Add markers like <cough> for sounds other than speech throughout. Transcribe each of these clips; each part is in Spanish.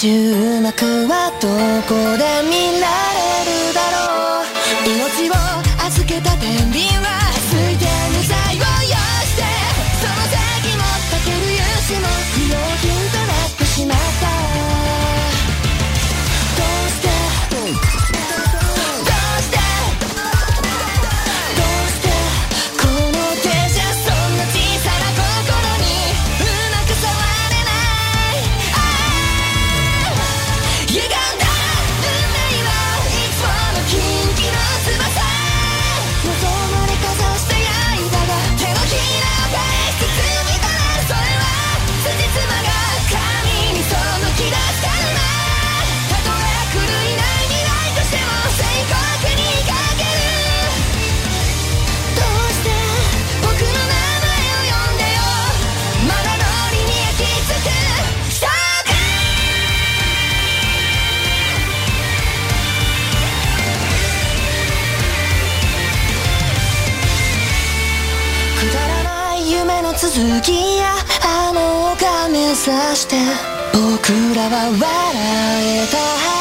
終幕はどこで見さして僕らは笑えた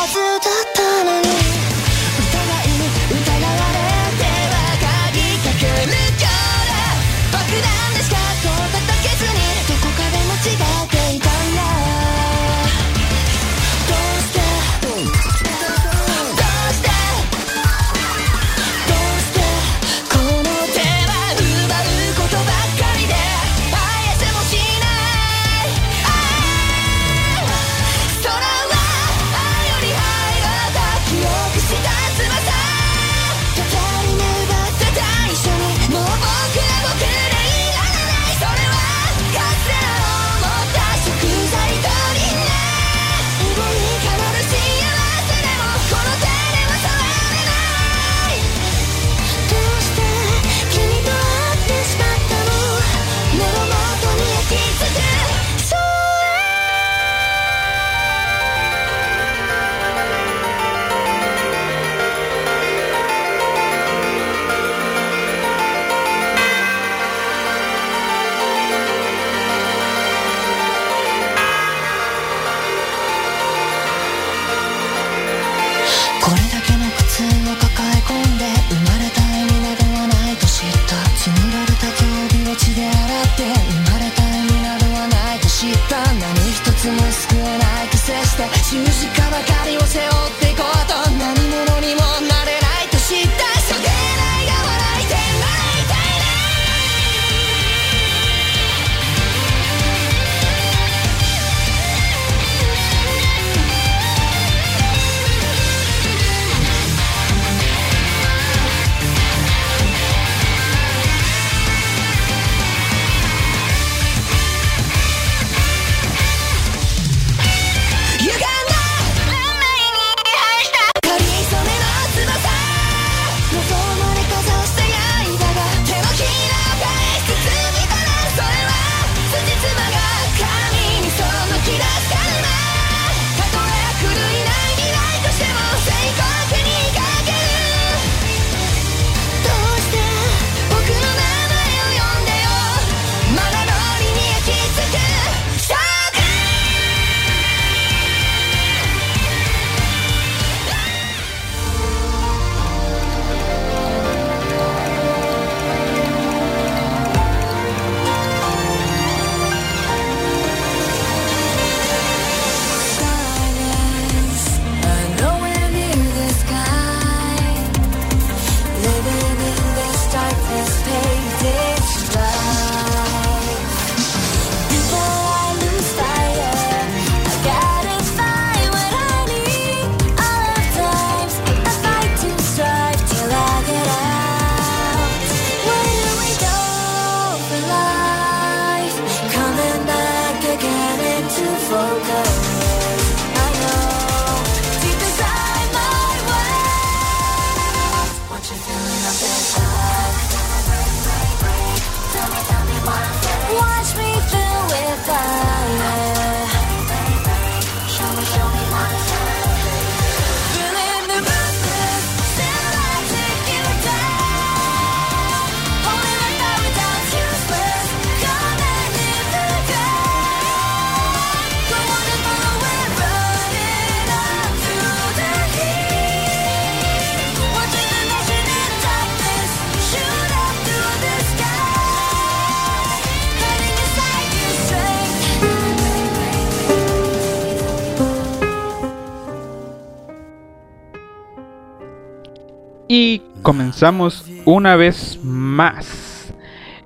Comenzamos una vez más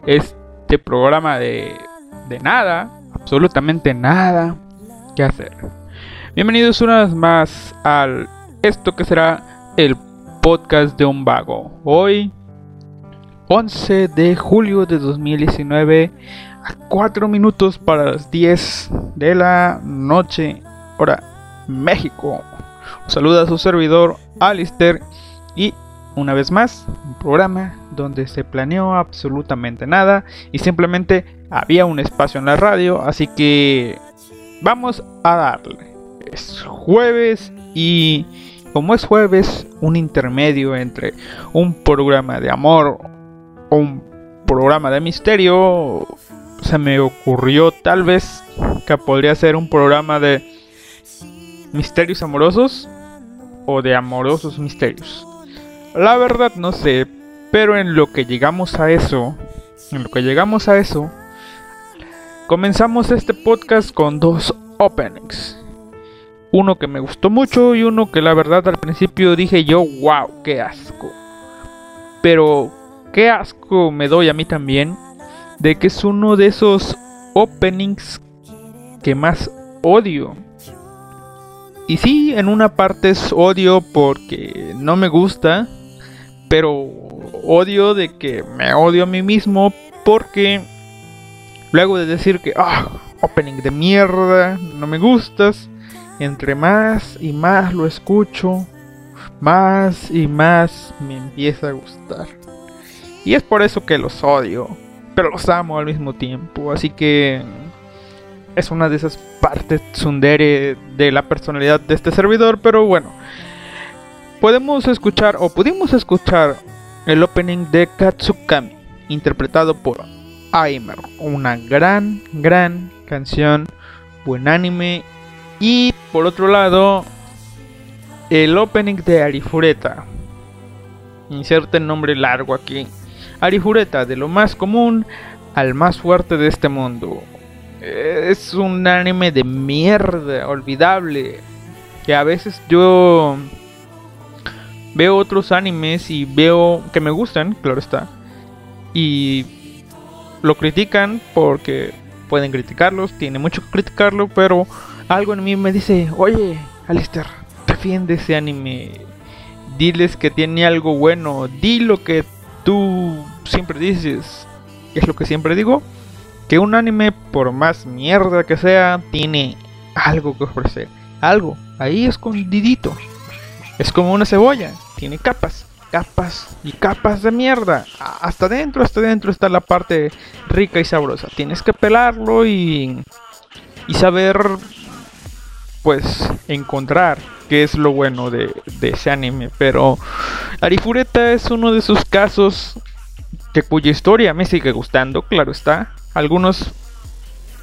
este programa de, de nada, absolutamente nada que hacer. Bienvenidos una vez más al esto que será el podcast de un vago. Hoy 11 de julio de 2019 a 4 minutos para las 10 de la noche, hora México. Saluda a su servidor Alister y una vez más un programa donde se planeó absolutamente nada y simplemente había un espacio en la radio, así que vamos a darle. Es jueves y como es jueves, un intermedio entre un programa de amor o un programa de misterio, se me ocurrió tal vez que podría ser un programa de misterios amorosos o de amorosos misterios. La verdad no sé, pero en lo que llegamos a eso, en lo que llegamos a eso, comenzamos este podcast con dos openings. Uno que me gustó mucho y uno que la verdad al principio dije yo, wow, qué asco. Pero qué asco me doy a mí también de que es uno de esos openings que más odio. Y sí, en una parte es odio porque no me gusta, pero odio de que me odio a mí mismo porque luego de decir que, ah, opening de mierda, no me gustas, entre más y más lo escucho, más y más me empieza a gustar. Y es por eso que los odio, pero los amo al mismo tiempo, así que es una de esas partes tsundere de la personalidad de este servidor, pero bueno. Podemos escuchar o pudimos escuchar el opening de Katsukami, interpretado por Aimer, una gran, gran canción, buen anime. Y por otro lado, el opening de Arifureta. Inserte el nombre largo aquí. Arifureta, de lo más común al más fuerte de este mundo es un anime de mierda, olvidable. Que a veces yo veo otros animes y veo que me gustan, claro está. Y lo critican porque pueden criticarlos, tiene mucho que criticarlo, pero algo en mí me dice, oye, Alistair, defiende ese anime. Diles que tiene algo bueno, di lo que tú siempre dices. es lo que siempre digo? que un anime, por más mierda que sea, tiene algo que ofrecer. Algo, ahí escondidito. Es como una cebolla, tiene capas, capas y capas de mierda. Hasta dentro, hasta dentro está la parte rica y sabrosa. Tienes que pelarlo y, y saber, pues, encontrar qué es lo bueno de, de ese anime. Pero Arifureta es uno de esos casos que cuya historia me sigue gustando, claro está. Algunos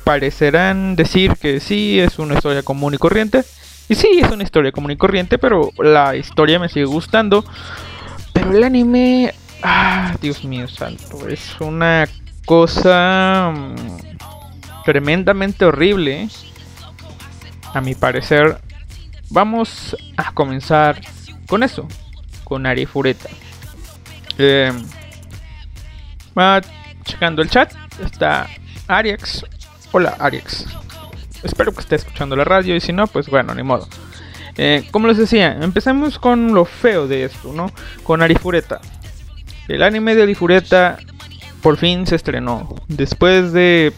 parecerán decir que sí, es una historia común y corriente. Y sí, es una historia común y corriente, pero la historia me sigue gustando. Pero el anime... Ah, Dios mío santo, es una cosa mm, tremendamente horrible. A mi parecer, vamos a comenzar con eso, con Arifureta. Eh, va checando el chat está Ariex. Hola Ariex. Espero que esté escuchando la radio y si no, pues bueno, ni modo. Eh, como les decía, empecemos con lo feo de esto, ¿no? Con Arifureta. El anime de Arifureta por fin se estrenó. Después de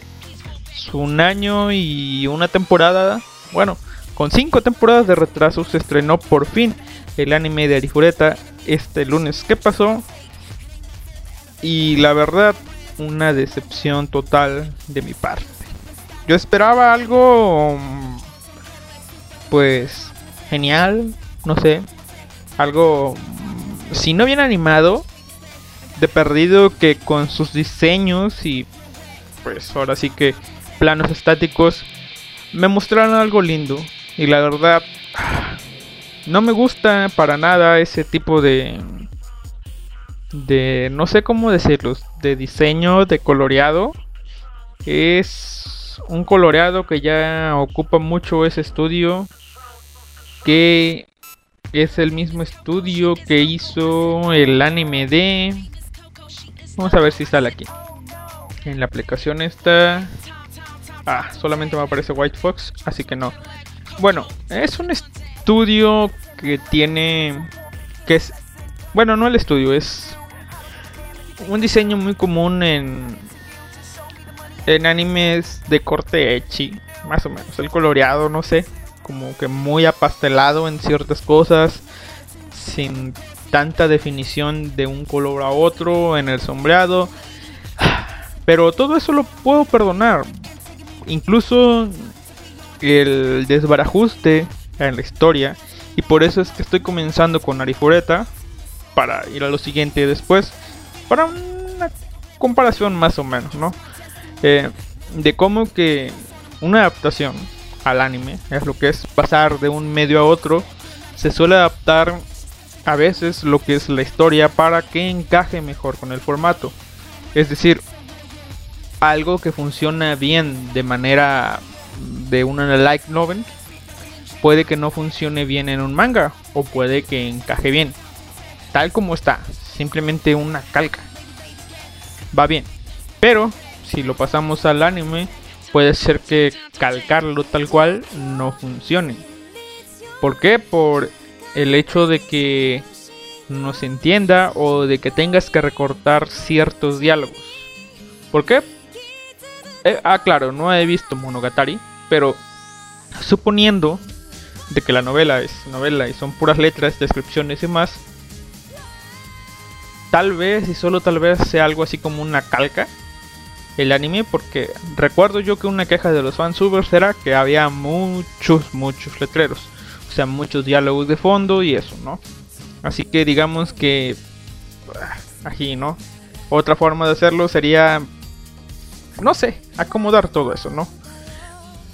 un año y una temporada, bueno, con cinco temporadas de retraso se estrenó por fin el anime de Arifureta este lunes. ¿Qué pasó? Y la verdad, una decepción total de mi parte. Yo esperaba algo, pues, genial, no sé, algo, si no bien animado, de perdido que con sus diseños y, pues, ahora sí que planos estáticos, me mostraron algo lindo. Y la verdad, no me gusta para nada ese tipo de de no sé cómo decirlo, de diseño, de coloreado. Es un coloreado que ya ocupa mucho ese estudio que es el mismo estudio que hizo el anime de... Vamos a ver si sale aquí. En la aplicación está... Ah, solamente me aparece White Fox, así que no. Bueno, es un estudio que tiene... que es... Bueno, no el estudio, es un diseño muy común en en animes de corte echi, más o menos. El coloreado, no sé, como que muy apastelado en ciertas cosas, sin tanta definición de un color a otro en el sombreado. Pero todo eso lo puedo perdonar. Incluso el desbarajuste en la historia. Y por eso es que estoy comenzando con Arifureta. Para ir a lo siguiente después. Para una comparación más o menos, ¿no? Eh, de cómo que una adaptación al anime es lo que es pasar de un medio a otro. Se suele adaptar a veces lo que es la historia para que encaje mejor con el formato. Es decir, algo que funciona bien de manera de una light novel puede que no funcione bien en un manga o puede que encaje bien. Tal como está, simplemente una calca. Va bien. Pero si lo pasamos al anime, puede ser que calcarlo tal cual no funcione. ¿Por qué? Por el hecho de que no se entienda o de que tengas que recortar ciertos diálogos. ¿Por qué? Eh, ah, claro, no he visto Monogatari, pero suponiendo de que la novela es novela y son puras letras, descripciones y más, tal vez y solo tal vez sea algo así como una calca el anime porque recuerdo yo que una queja de los fansubers era que había muchos, muchos letreros. O sea, muchos diálogos de fondo y eso, ¿no? Así que digamos que... Ah, aquí, ¿no? Otra forma de hacerlo sería... No sé, acomodar todo eso, ¿no?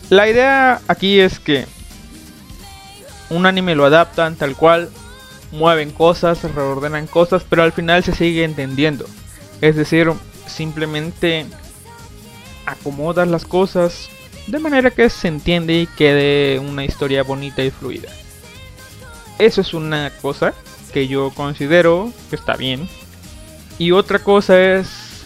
La idea aquí es que un anime lo adaptan tal cual, mueven cosas, reordenan cosas, pero al final se sigue entendiendo. Es decir, simplemente acomodas las cosas de manera que se entiende y quede una historia bonita y fluida. Eso es una cosa que yo considero que está bien. Y otra cosa es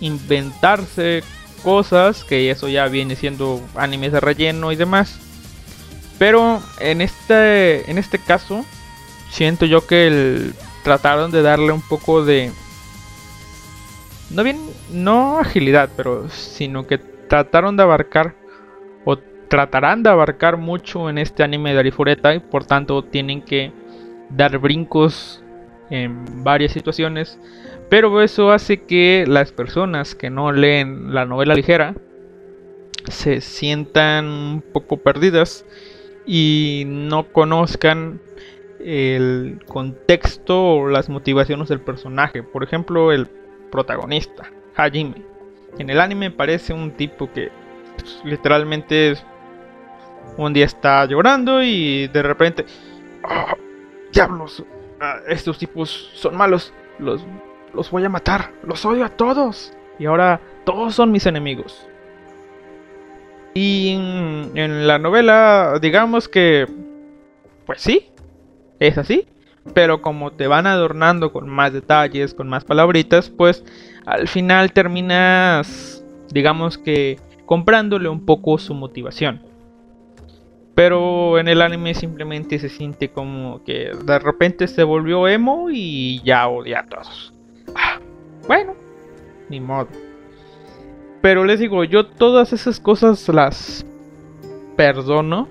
inventarse cosas, que eso ya viene siendo animes de relleno y demás. Pero en este, en este caso, siento yo que el, trataron de darle un poco de no bien, no agilidad, pero sino que trataron de abarcar o tratarán de abarcar mucho en este anime de Arifureta y por tanto tienen que dar brincos en varias situaciones, pero eso hace que las personas que no leen la novela ligera se sientan un poco perdidas y no conozcan el contexto o las motivaciones del personaje. Por ejemplo, el protagonista, Hajime. En el anime parece un tipo que pues, literalmente un día está llorando y de repente, ¡Oh, diablos, ah, estos tipos son malos, los, los voy a matar, los odio a todos. Y ahora todos son mis enemigos. Y en la novela, digamos que, pues sí, es así. Pero como te van adornando con más detalles, con más palabritas, pues al final terminas, digamos que, comprándole un poco su motivación. Pero en el anime simplemente se siente como que de repente se volvió emo y ya odia a todos. Ah, bueno, ni modo. Pero les digo, yo todas esas cosas las perdono.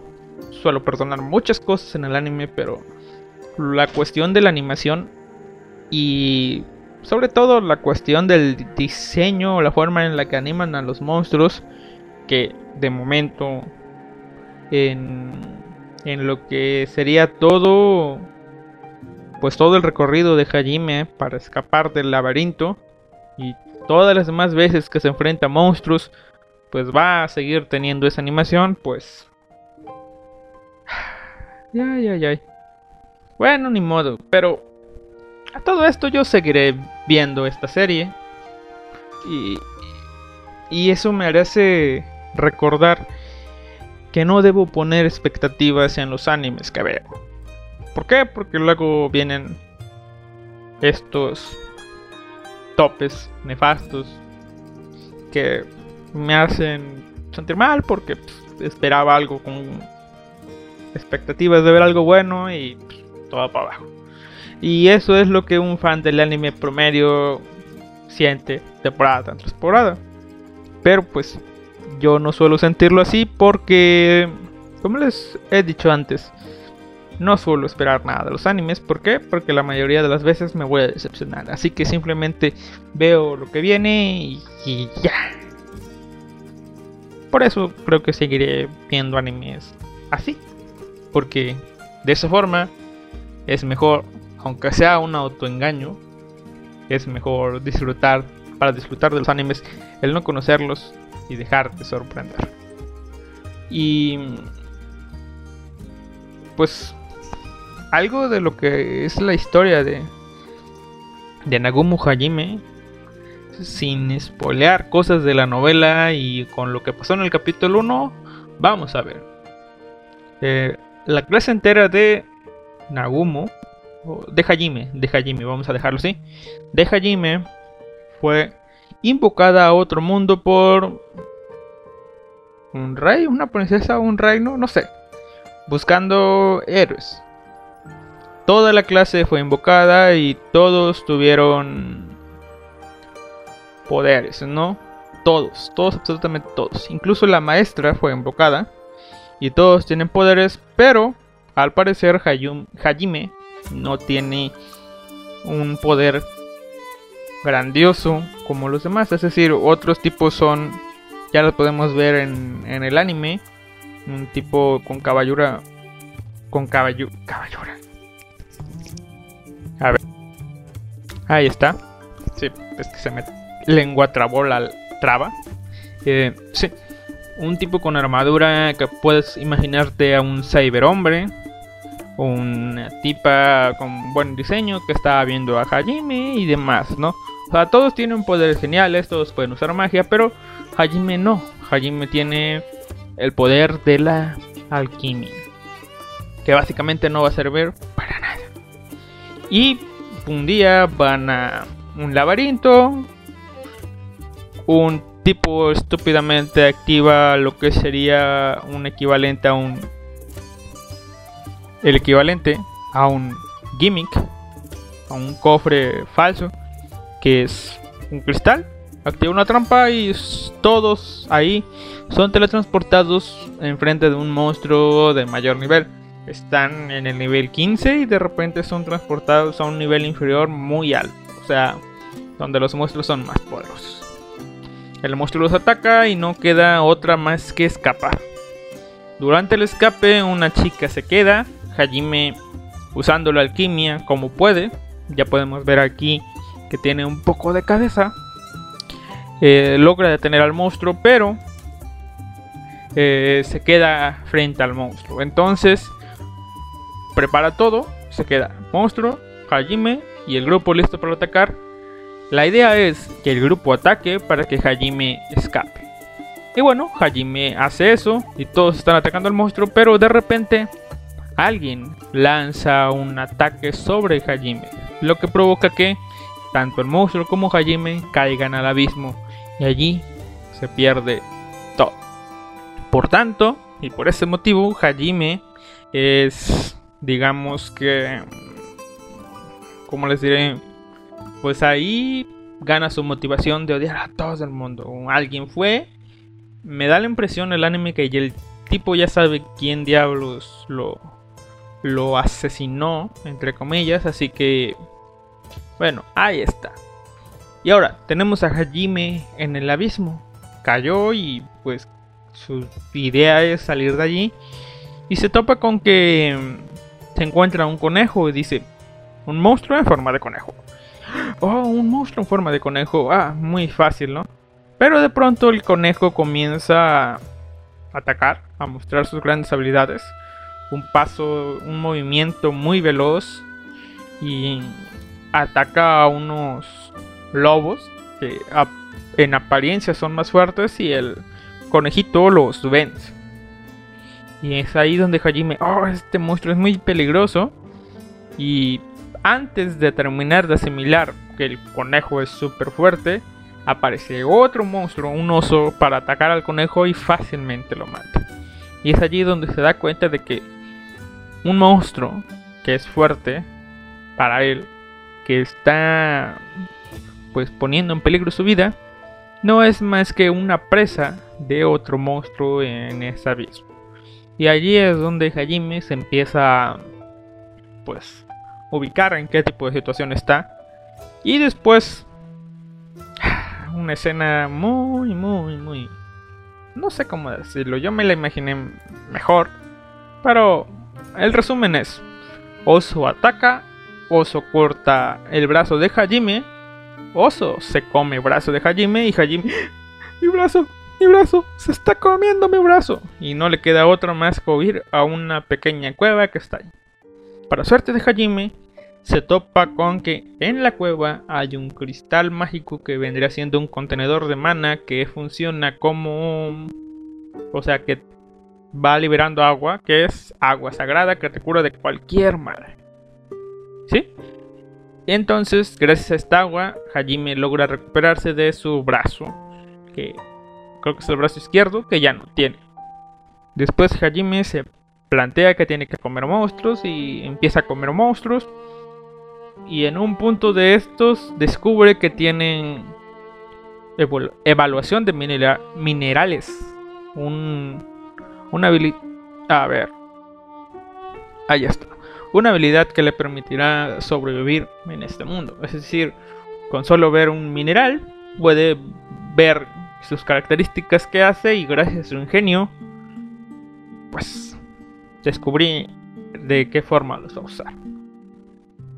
Suelo perdonar muchas cosas en el anime, pero la cuestión de la animación y sobre todo la cuestión del diseño, la forma en la que animan a los monstruos, que de momento en, en lo que sería todo, pues todo el recorrido de Hajime para escapar del laberinto y todas las demás veces que se enfrenta a monstruos, pues va a seguir teniendo esa animación, pues... <sighs> Ya, ya, ya. Bueno, ni modo, pero a todo esto yo seguiré viendo esta serie. Y, y eso me hace recordar que no debo poner expectativas en los animes que veo. ¿Por qué? Porque luego vienen estos topes nefastos que me hacen sentir mal porque pues, esperaba algo con expectativas de ver algo bueno y pues, para abajo. Y eso es lo que un fan del anime promedio siente temporada tras temporada. Pero pues yo no suelo sentirlo así porque, como les he dicho antes, no suelo esperar nada de los animes. ¿Por qué? Porque la mayoría de las veces me voy a decepcionar. Así que simplemente veo lo que viene y ya. Por eso creo que seguiré viendo animes así. Porque de esa forma es mejor, aunque sea un autoengaño, es mejor disfrutar, para disfrutar de los animes, el no conocerlos y dejar de sorprender. Y pues algo de lo que es la historia de de Nagumo Hajime sin spoilear cosas de la novela y con lo que pasó en el capítulo 1, vamos a ver. Eh, la clase entera de Nagumo, de Hajime, vamos a dejarlo así, de Hajime fue invocada a otro mundo por un rey, una princesa, un reino, no sé, buscando héroes. Toda la clase fue invocada y todos tuvieron poderes, ¿no? Todos, todos, absolutamente todos. Incluso la maestra fue invocada y todos tienen poderes, pero al parecer Hajime no tiene un poder grandioso como los demás. Es decir, otros tipos son, ya los podemos ver en, en el anime, un tipo con caballura, con caballo, caballura. A ver, ahí está. Sí, es que se me lengua trabó la traba. Eh, sí, un tipo con armadura que puedes imaginarte a un cyberhombre. Una tipa con buen diseño que está viendo a Hajime y demás, ¿no? O sea, todos tienen poderes geniales, todos pueden usar magia, pero Hajime no. Hajime tiene el poder de la alquimia. Que básicamente no va a servir para nada. Y un día van a un laberinto. Un tipo estúpidamente activa lo que sería un equivalente a un el equivalente a un gimmick, a un cofre falso, que es un cristal. Activa una trampa y todos ahí son teletransportados enfrente de un monstruo de mayor nivel. Están en el nivel 15 y de repente son transportados a un nivel inferior muy alto. O sea, donde los monstruos son más poderosos. El monstruo los ataca y no queda otra más que escapar. Durante el escape, una chica se queda Hajime usando la alquimia como puede. Ya podemos ver aquí que tiene un poco de cabeza. Eh, logra detener al monstruo, pero eh, se queda frente al monstruo. Entonces prepara todo. Se queda monstruo, Hajime y el grupo listo para atacar. La idea es que el grupo ataque para que Hajime escape. Y bueno, Hajime hace eso y todos están atacando al monstruo, pero de repente alguien lanza un ataque sobre Hajime, lo que provoca que tanto el monstruo como Hajime caigan al abismo y allí se pierde todo. Por tanto, y por ese motivo, Hajime es, digamos que, ¿cómo les diré? Pues ahí gana su motivación de odiar a todos el mundo. Alguien fue, me da la impresión el anime que el tipo ya sabe quién diablos lo, lo asesinó, entre comillas, así que, bueno, ahí está. Y ahora, tenemos a Hajime en el abismo. Cayó y pues su idea es salir de allí. Y se topa con que mm, se encuentra un conejo y dice, un monstruo en forma de conejo. Oh, un monstruo en forma de conejo. Ah, muy fácil, ¿no? Pero de pronto el conejo comienza a atacar, a mostrar sus grandes habilidades un paso, un movimiento muy veloz y ataca a unos lobos que en apariencia son más fuertes y el conejito los vence. Y es ahí donde Hajime, oh, este monstruo es muy peligroso. Y antes de terminar de asimilar que el conejo es súper fuerte, aparece otro monstruo, un oso, para atacar al conejo y fácilmente lo mata. Y es allí donde se da cuenta de que un monstruo que es fuerte para él, que está pues poniendo en peligro su vida, no es más que una presa de otro monstruo en ese abismo. Y allí es donde Hajime se empieza pues ubicar en qué tipo de situación está. Y después <sighs> una escena muy, muy, muy... No sé cómo decirlo, yo me la imaginé mejor. Pero el resumen es, Oso ataca, Oso corta el brazo de Hajime, Oso se come el brazo de Hajime y Hajime... Mi brazo, mi brazo, se está comiendo mi brazo. Y no le queda otro más que huir a una pequeña cueva que está ahí. Para suerte de Hajime, se topa con que en la cueva hay un cristal mágico que vendría siendo un contenedor de mana que funciona como... O sea, que va liberando agua, que es agua sagrada que te cura de cualquier mal. ¿Sí? Entonces, gracias a esta agua, Hajime logra recuperarse de su brazo, que creo que es el brazo izquierdo, que ya no tiene. Después Hajime se plantea que tiene que comer monstruos y empieza a comer monstruos y en un punto de estos descubre que tienen evaluación de minerales. Un, una habilidad... A ver. Ahí está. Una habilidad que le permitirá sobrevivir en este mundo. Es decir, con solo ver un mineral puede ver sus características que hace y gracias a su ingenio, pues descubrí de qué forma los va a usar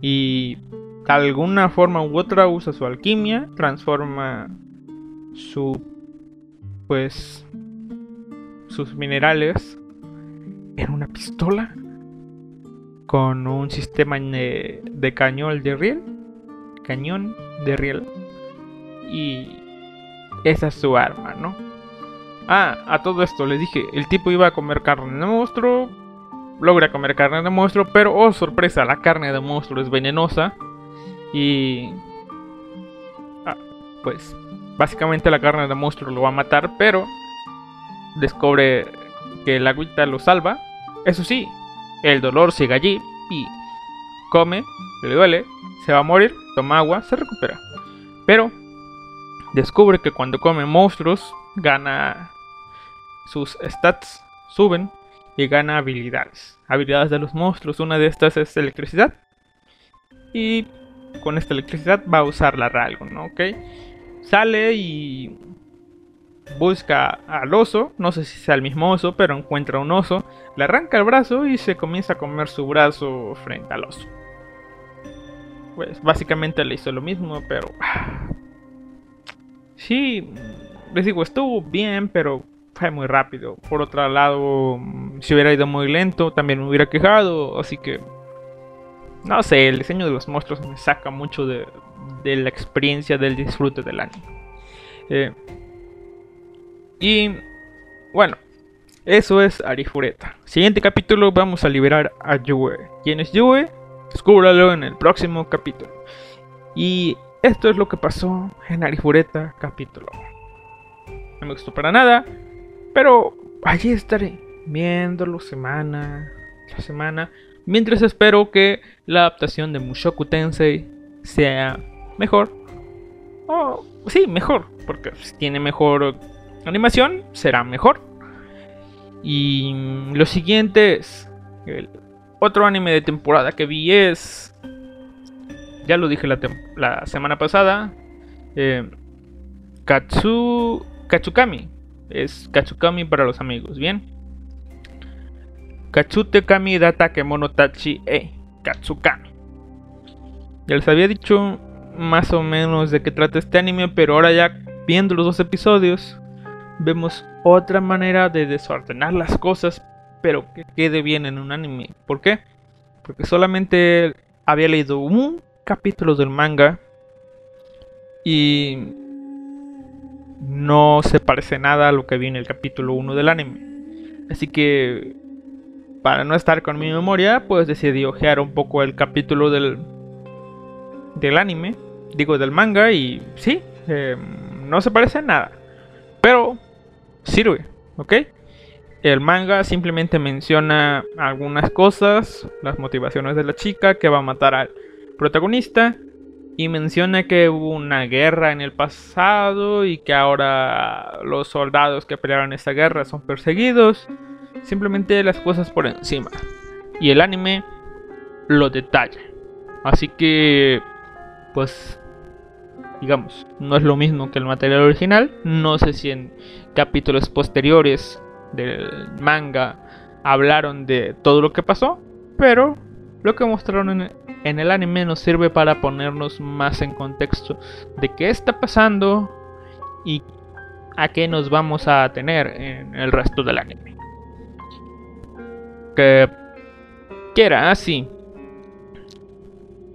y de alguna forma u otra usa su alquimia, transforma su pues sus minerales en una pistola con un sistema de, de cañón de riel, cañón de riel y esa es su arma, ¿no? Ah, a todo esto les dije, el tipo iba a comer carne de monstruo, logra comer carne de monstruo, pero oh sorpresa, la carne de monstruo es venenosa y ah, pues básicamente la carne de monstruo lo va a matar, pero descubre que el agüita lo salva. Eso sí, el dolor sigue allí y come, le duele, se va a morir, toma agua, se recupera. Pero descubre que cuando come monstruos gana sus stats suben y gana habilidades. Habilidades de los monstruos. Una de estas es electricidad. Y con esta electricidad va a usarla algo, ¿no? ¿Ok? Sale y busca al oso. No sé si sea el mismo oso, pero encuentra un oso. Le arranca el brazo y se comienza a comer su brazo frente al oso. Pues básicamente le hizo lo mismo, pero... Sí, les digo, estuvo bien, pero fue muy rápido. Por otro lado, si hubiera ido muy lento, también me hubiera quejado. Así que, no sé, el diseño de los monstruos me saca mucho de, la experiencia del disfrute del anime. Eh, y bueno, eso es Arifureta. Siguiente capítulo vamos a liberar a Yue. ¿Quién es Yue? Descúbralo en el próximo capítulo. Y esto es lo que pasó en Arifureta capítulo. No me gustó para nada. Pero allí estaré viéndolo semana tras semana. Mientras espero que la adaptación de Mushoku Tensei sea mejor. Oh, sí, mejor. Porque tiene mejor animación, será mejor. Y lo siguiente es. Otro anime de temporada que vi es. Ya lo dije la, semana pasada. Eh, Katsu. Katsukami. Es Katsukami para los amigos, ¿bien? Katsute Kami Data Kemonotachi E Katsukami. Ya les había dicho más o menos de qué trata este anime, pero ahora ya viendo los dos episodios, vemos otra manera de desordenar las cosas, pero que quede bien en un anime. ¿Por qué? Porque solamente había leído un capítulo del manga y no se parece nada a lo que vi en el capítulo 1 del anime. Así que para no estar con mi memoria, pues decidí ojear un poco el capítulo del, del anime, digo del manga, y sí, eh, no se parece en nada, pero sirve, ¿ok? El manga simplemente menciona algunas cosas, las motivaciones de la chica que va a matar al protagonista, y menciona que hubo una guerra en el pasado y que ahora los soldados que pelearon esta guerra son perseguidos. Simplemente las cosas por encima. Y el anime lo detalla. Así que, pues, digamos, no es lo mismo que el material original. No sé si en capítulos posteriores del manga hablaron de todo lo que pasó. Pero lo que mostraron en, el anime nos sirve para ponernos más en contexto de qué está pasando y a qué nos vamos a tener en el resto del anime. Que, que era así.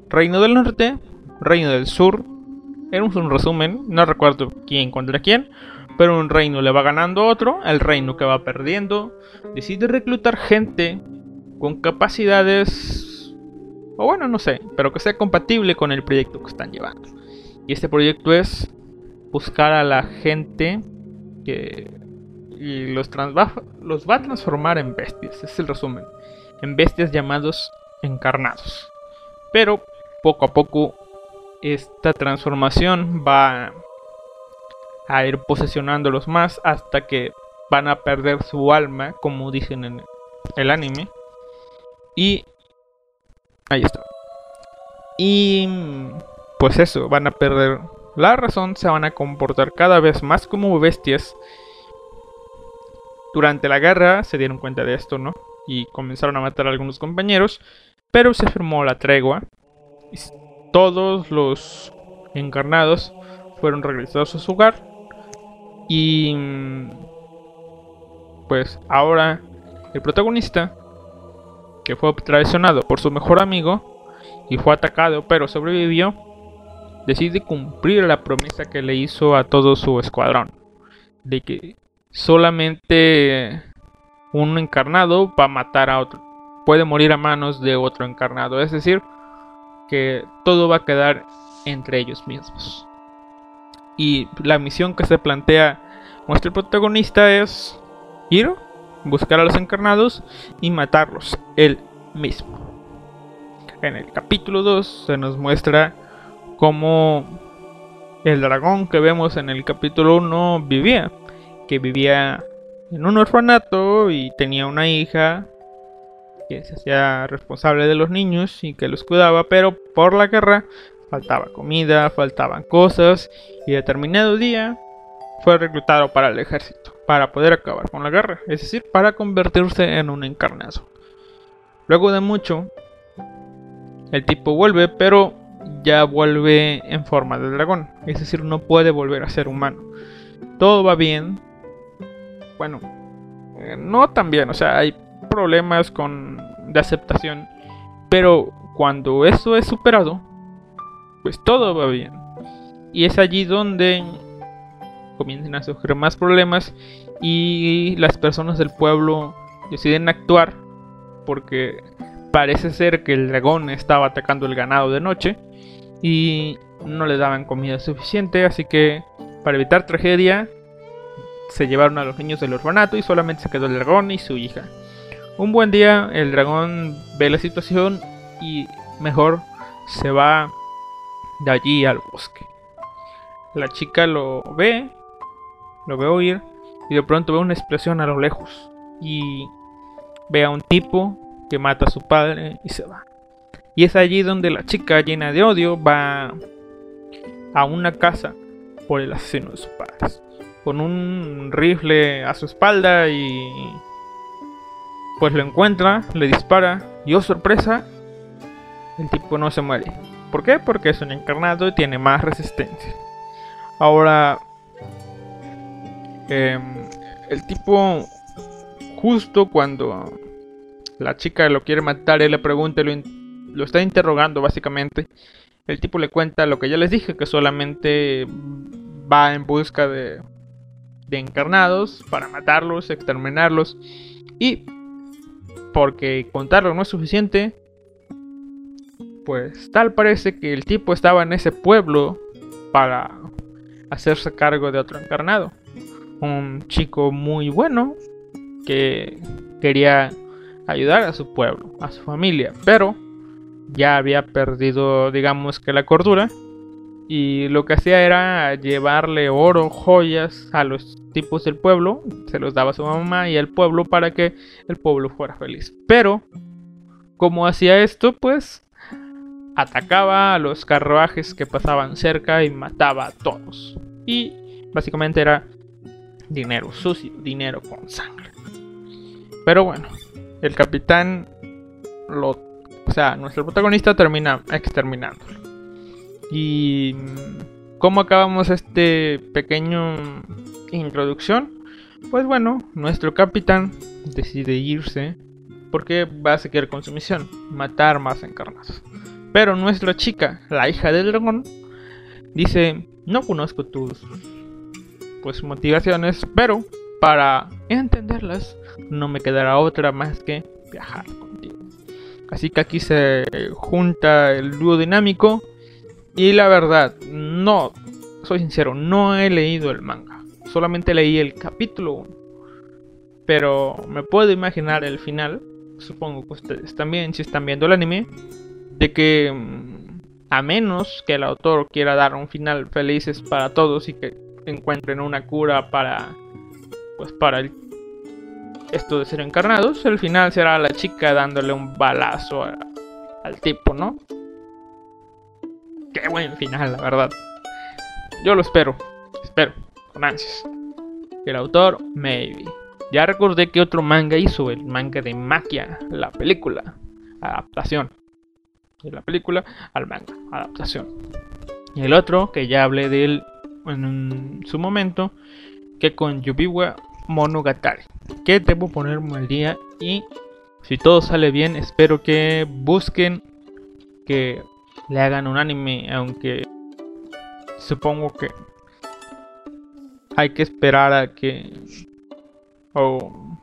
Reino del Norte, Reino del Sur. Era un resumen, no recuerdo quién contra quién, pero un reino le va ganando a otro, el reino que va perdiendo decide reclutar gente con capacidades o bueno, no sé, pero que sea compatible con el proyecto que están llevando. Y este proyecto es buscar a la gente que los, va, los va a transformar en bestias, es el resumen, en bestias llamados encarnados. Pero poco a poco esta transformación va a ir posesionándolos más hasta que van a perder su alma, como dicen en el anime, y Ahí está. Y pues eso, van a perder la razón, se van a comportar cada vez más como bestias. Durante la guerra se dieron cuenta de esto, ¿no? Y comenzaron a matar a algunos compañeros, pero se firmó la tregua. Todos los encarnados fueron regresados a su hogar. Y pues ahora el protagonista que fue traicionado por su mejor amigo y fue atacado pero sobrevivió, decide cumplir la promesa que le hizo a todo su escuadrón, de que solamente un encarnado va a matar a otro, puede morir a manos de otro encarnado, es decir, que todo va a quedar entre ellos mismos. Y la misión que se plantea nuestro protagonista es ir buscar a los encarnados y matarlos él mismo. En el capítulo 2 se nos muestra cómo el dragón que vemos en el capítulo 1 vivía, que vivía en un orfanato y tenía una hija se hacía responsable de los niños y que los cuidaba, pero por la guerra faltaba comida, faltaban cosas y determinado día fue reclutado para el ejército para poder acabar con la guerra, es decir, para convertirse en un encarnado. Luego de mucho, el tipo vuelve, pero ya vuelve en forma de dragón, es decir, no puede volver a ser humano. Todo va bien, bueno, eh, no tan bien, o sea, hay problemas con de aceptación, pero cuando eso es superado, pues todo va bien. Y es allí donde comienzan a surgir más problemas y las personas del pueblo deciden actuar porque parece ser que el dragón estaba atacando el ganado de noche y no le daban comida suficiente, así que para evitar tragedia se llevaron a los niños del orfanato y solamente se quedó el dragón y su hija. Un buen día el dragón ve la situación y mejor se va de allí al bosque. La chica lo ve lo veo ir y de pronto veo una explosión a lo lejos y ve a un tipo que mata a su padre y se va. Y es allí donde la chica llena de odio va a una casa por el asesino de sus padres. Con un rifle a su espalda y pues lo encuentra, le dispara y oh sorpresa, el tipo no se muere. ¿Por qué? Porque es un encarnado y tiene más resistencia. Ahora Em, el tipo, justo cuando la chica lo quiere matar, él le pregunta, lo, lo está interrogando básicamente. El tipo le cuenta lo que ya les dije, que solamente va en busca de, de encarnados para matarlos, exterminarlos. Y porque contarlo no es suficiente, pues tal parece que el tipo estaba en ese pueblo para hacerse cargo de otro encarnado. Un chico muy bueno que quería ayudar a su pueblo, a su familia, pero ya había perdido, digamos que la cordura. Y lo que hacía era llevarle oro, joyas a los tipos del pueblo, se los daba a su mamá y al pueblo para que el pueblo fuera feliz. Pero, como hacía esto, pues atacaba a los carruajes que pasaban cerca y mataba a todos. Y básicamente era dinero sucio, dinero con sangre. Pero bueno, el capitán lo... O sea, nuestro protagonista termina exterminándolo. Y... ¿Cómo acabamos este pequeño introducción? Pues bueno, nuestro capitán decide irse porque va a seguir con su misión, matar más encarnados. Pero nuestra chica, la hija del dragón, dice, no conozco tus pues motivaciones, pero para entenderlas no me quedará otra más que viajar contigo. Así que aquí se junta el dúo dinámico y la verdad, no, soy sincero, no he leído el manga, solamente leí el capítulo 1. Pero me puedo imaginar el final, supongo que ustedes también si están viendo el anime, de que mm, a menos que el autor quiera dar un final felices para todos y que encuentren una cura para pues para el, esto de ser encarnados, el final será la chica dándole un balazo a- al tipo, ¿no? Qué buen final, la verdad. Yo lo espero, espero, con ansias. El autor, maybe. Ya recordé que otro manga hizo, el manga de Maquia, la película, adaptación de la película al manga, adaptación. Y el otro, que ya hablé de él en su momento, que con Yubiwa Monogatari, que debo ponerme al día y si todo sale bien, espero que busquen que le hagan un anime, aunque supongo que hay que esperar a que o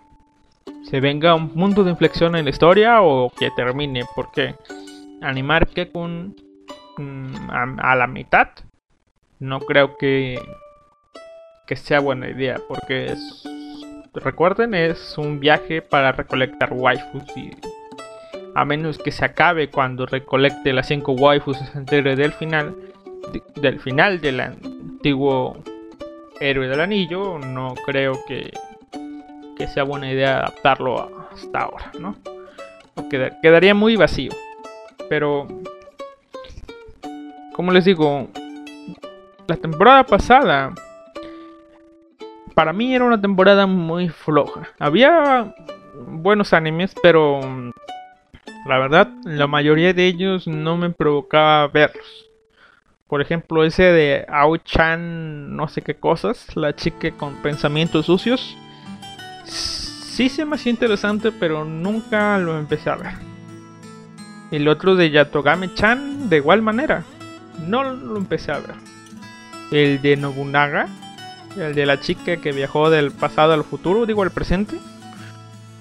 se venga un punto de inflexión en la historia o que termine, porque animar que con mm, a, la mitad no creo que que sea buena idea porque es recuerden es un viaje para recolectar waifus y a menos que se acabe cuando recolecte las 5 waifus del final de- del final del antiguo héroe del anillo no creo que que sea buena idea adaptarlo a- hasta ahora no quedaría muy vacío. Pero como les digo la temporada pasada para mí era una temporada muy floja. Había buenos animes pero la verdad la mayoría de ellos no me provocaba verlos por ejemplo ese de Ao-chan no sé qué cosas la chica con pensamientos sucios sí se me hacía interesante pero nunca lo empecé a ver el otro de Yatogame-chan de igual manera. No lo empecé a ver. El de Nobunaga. El de la chica que viajó del pasado al futuro, digo al presente.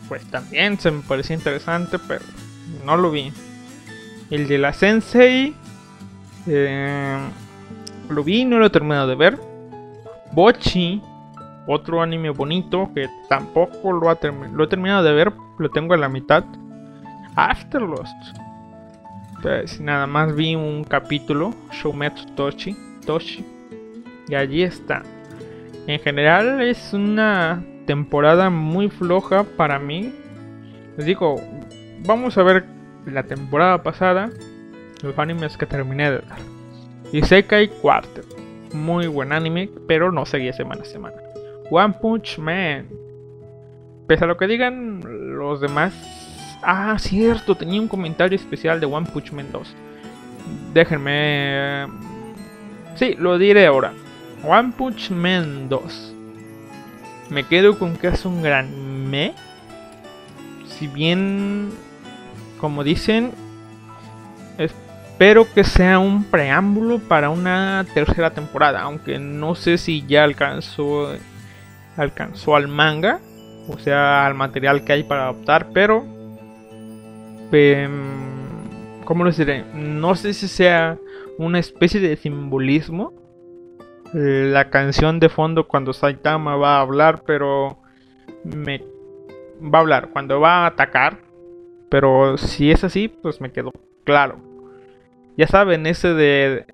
Pues también se me parecía interesante, pero no lo vi. El de la Sensei. eh, lo vi y no lo he terminado de ver. Bochi. Otro anime bonito que tampoco lo, ha lo he terminado de ver. Lo tengo a la mitad. Afterlost. Pues nada más vi un capítulo, Shoumetsu Toshi, Toshi, y allí está. En general es una temporada muy floja para mí. Les digo, vamos a ver la temporada pasada, los animes que terminé de dar. Isekai Quartet, muy buen anime, pero no seguía semana a semana. One Punch Man, pese a lo que digan los demás Ah, cierto, tenía un comentario especial de One Punch Man 2. Déjenme. Sí, lo diré ahora. One Punch Man 2. Me quedo con que es un gran me. Si bien, como dicen, espero que sea un preámbulo para una tercera temporada. Aunque no sé si ya alcanzó, alcanzó al manga. O sea, al material que hay para adaptar. Pero em, ¿Cómo lo diré? No sé si sea una especie de simbolismo. La canción de fondo cuando Saitama va a hablar, pero me va a hablar cuando va a atacar. Pero si es así, pues me quedó claro. Ya saben, ese de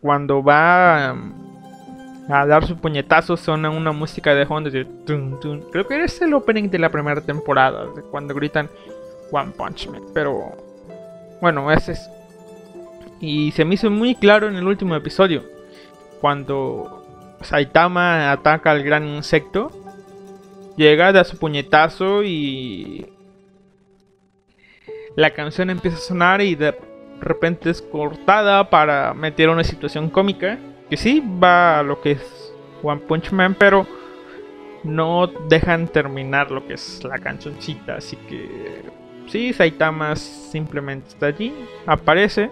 cuando va um, a dar su puñetazo suena una música de fondo. de tun, tun. Creo que es el opening de la primera temporada, de cuando gritan One Punch Man. Pero bueno, ese es. Y se me hizo muy claro en el último episodio. Cuando Saitama ataca al gran insecto. Llega, da su puñetazo y. La canción empieza a sonar y de repente es cortada para meter una situación cómica. Que sí va a lo que es One Punch Man, pero no dejan terminar lo que es la cancioncita. Así que sí, Saitama simplemente está allí, aparece.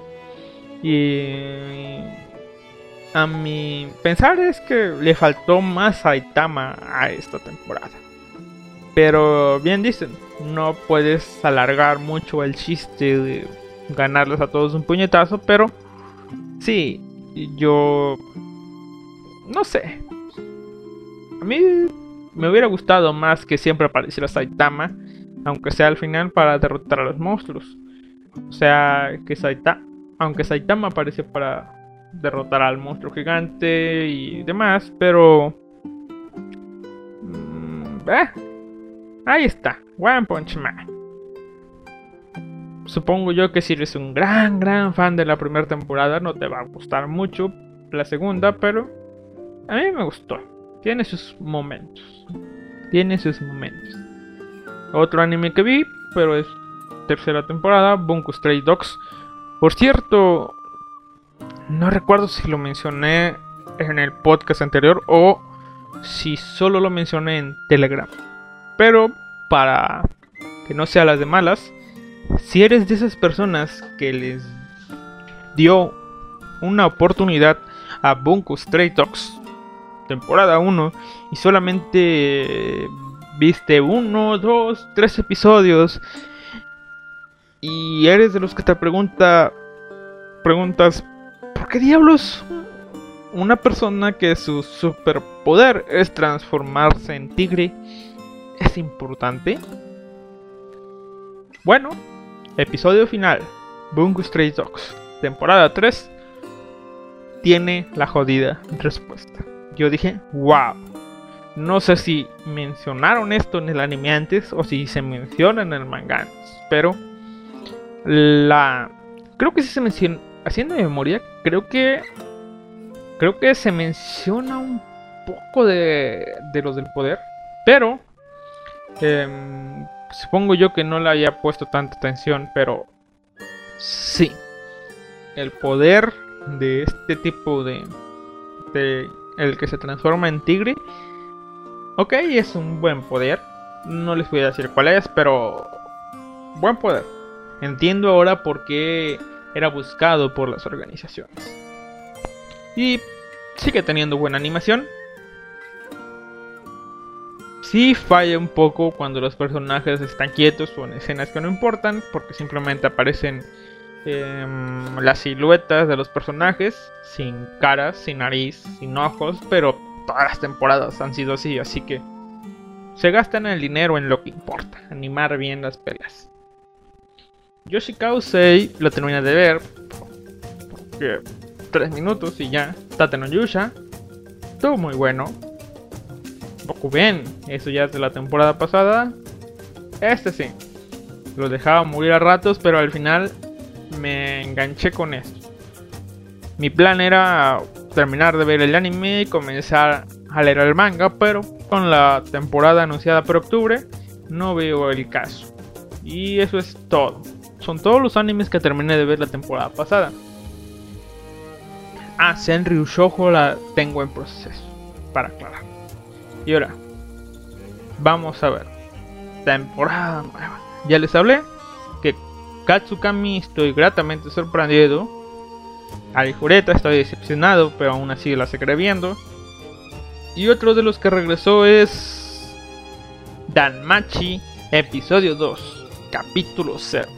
Y a mi pensar es que le faltó más Saitama a esta temporada. Pero bien dicen, no puedes alargar mucho el chiste de ganarles a todos un puñetazo, pero sí, yo no sé. A mí me hubiera gustado más que siempre apareciera Saitama, aunque sea al final para derrotar a los monstruos. O sea, que Saitama, aunque Saitama aparece para derrotar al monstruo gigante y demás, pero mm, eh, ahí está, One Punch Man. Supongo yo que si eres un gran, gran fan de la primera temporada, no te va a gustar mucho la segunda, pero a mí me gustó. Tiene sus momentos. Tiene sus momentos. Otro anime que vi, pero es tercera temporada, Bunko Stray Dogs. Por cierto, no recuerdo si lo mencioné en el podcast anterior o si solo lo mencioné en Telegram. Pero para que no sea las de malas, si eres de esas personas que les dio una oportunidad a Bunko Stray Dogs temporada 1 y solamente viste uno, dos, tres episodios y eres de los que te pregunta preguntas ¿por qué diablos una persona que su superpoder es transformarse en tigre es importante? Bueno, episodio final, Bungo Stray Dogs, temporada 3, tiene la jodida respuesta. Yo dije, wow. No sé si mencionaron esto en el anime antes o si se menciona en el manga pero la creo que sí se menciona haciendo memoria, creo que creo que se menciona un poco de de los del poder, pero em, supongo yo que no le haya puesto tanta atención, pero sí. El poder de este tipo de de el que se transforma en tigre. Ok, es un buen poder. No les voy a decir cuál es, pero buen poder. Entiendo ahora por qué era buscado por las organizaciones. Y sigue teniendo buena animación. Sí falla un poco cuando los personajes están quietos o en escenas que no importan, porque simplemente aparecen eh, las siluetas de los personajes, sin caras, sin nariz, sin ojos, pero todas las temporadas han sido así, así que se gastan el dinero en lo que importa, animar bien las peleas. Yoshikao 6 lo terminé de ver, porque 3 minutos y ya, Tate no Yusha, estuvo muy bueno. Bokuben, eso ya es de la temporada pasada. Este sí, lo dejaba morir a ratos, pero al final me enganché con esto. Mi plan era terminar de ver el anime y comenzar a leer el manga, pero con la temporada anunciada por octubre no veo el caso. Y eso es todo. Son todos los animes que terminé de ver la temporada pasada. Ah, Senryu Shoujo la tengo en proceso, para aclarar. Y ahora, vamos a ver. Temporada nueva. Ya les hablé que Katsukami estoy gratamente sorprendido. Arijureta estoy decepcionado, pero aún así la seguiré viendo. Y otro de los que regresó es Danmachi, episodio 2, capítulo 0.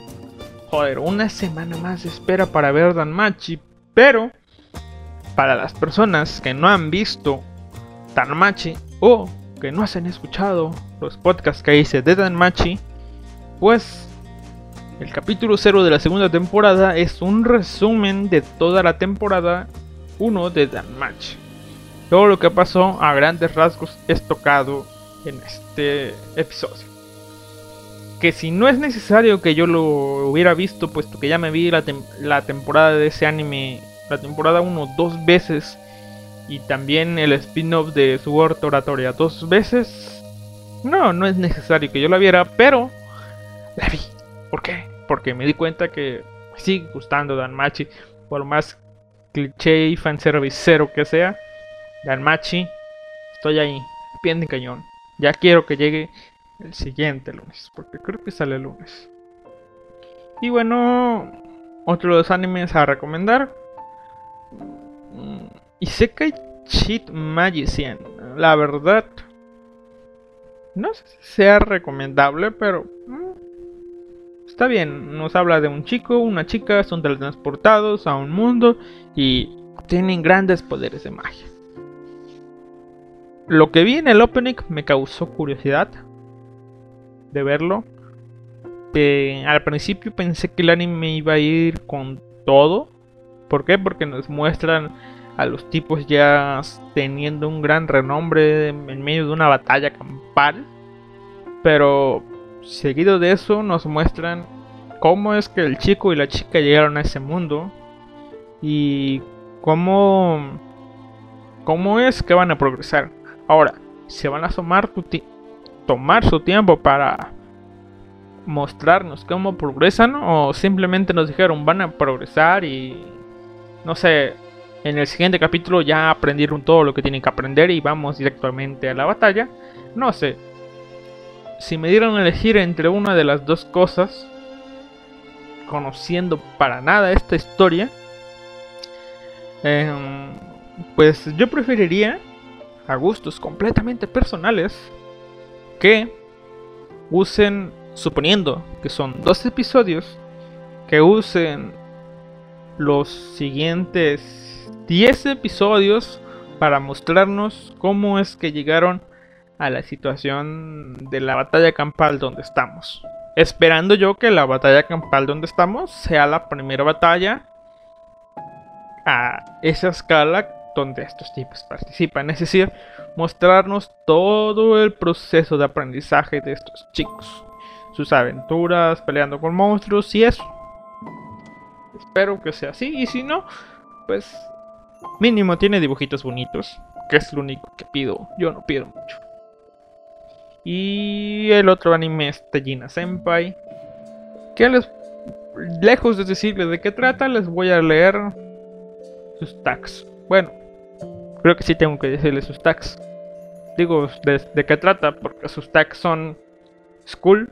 joder, una semana más de espera para ver Danmachi, pero para las personas que no han visto Danmachi o que no han escuchado los podcasts que hice de Danmachi, pues el capítulo 0 de la segunda temporada es un resumen de toda la temporada 1 de Danmachi. Todo lo que pasó a grandes rasgos es tocado en este episodio. Que si no es necesario que yo lo hubiera visto, puesto que ya me vi la, la temporada de ese anime, la temporada 1 dos veces, y también el spin-off de Sword Oratoria dos veces, no, no es necesario que yo la viera, pero la vi. ¿Por qué? Porque me di cuenta que me sigue gustando Danmachi, por más cliché y fanservice cero que sea. Danmachi, estoy ahí, pie de cañón. Ya quiero que llegue el siguiente lunes, porque creo que sale el lunes. Y bueno, otro de los animes a recomendar. Isekai Cheat Magician. La verdad, no sé si sea recomendable, pero mm, está bien. Nos habla de un chico, una chica, son teletransportados a un mundo y tienen grandes poderes de magia. Lo que vi en el opening me causó curiosidad de verlo. Eh, al principio pensé que el anime iba a ir con todo. ¿Por qué? Porque nos muestran a los tipos ya teniendo un gran renombre en medio de una batalla campal. Pero seguido de eso nos muestran cómo es que el chico y la chica llegaron a ese mundo. Y cómo, cómo es que van a progresar. Ahora, se van a tomar, tomar su tiempo para mostrarnos cómo progresan o simplemente nos dijeron van a progresar y no sé, en el siguiente capítulo ya aprendieron todo lo que tienen que aprender y vamos directamente a la batalla. No sé. Si me dieran a elegir entre una de las dos cosas, conociendo para nada esta historia, em, pues yo preferiría a gustos completamente personales que usen, suponiendo que son dos episodios, que usen los siguientes 10 episodios para mostrarnos cómo es que llegaron a la situación de la batalla campal donde estamos. Esperando yo que la batalla campal donde estamos sea la primera batalla a esa escala donde estos tipos participan. Es decir, mostrarnos todo el proceso de aprendizaje de estos chicos. Sus aventuras, peleando con monstruos y eso. Espero que sea así. Y si no, pues mínimo tiene dibujitos bonitos. Que es lo único que pido. Yo no pido mucho. Y el otro anime es Tejina Senpai. Que les, lejos de decirles de qué trata, les voy a leer sus tags. Bueno, creo que sí tengo que decirles sus tags. Digo de, de qué trata, porque sus tags son school,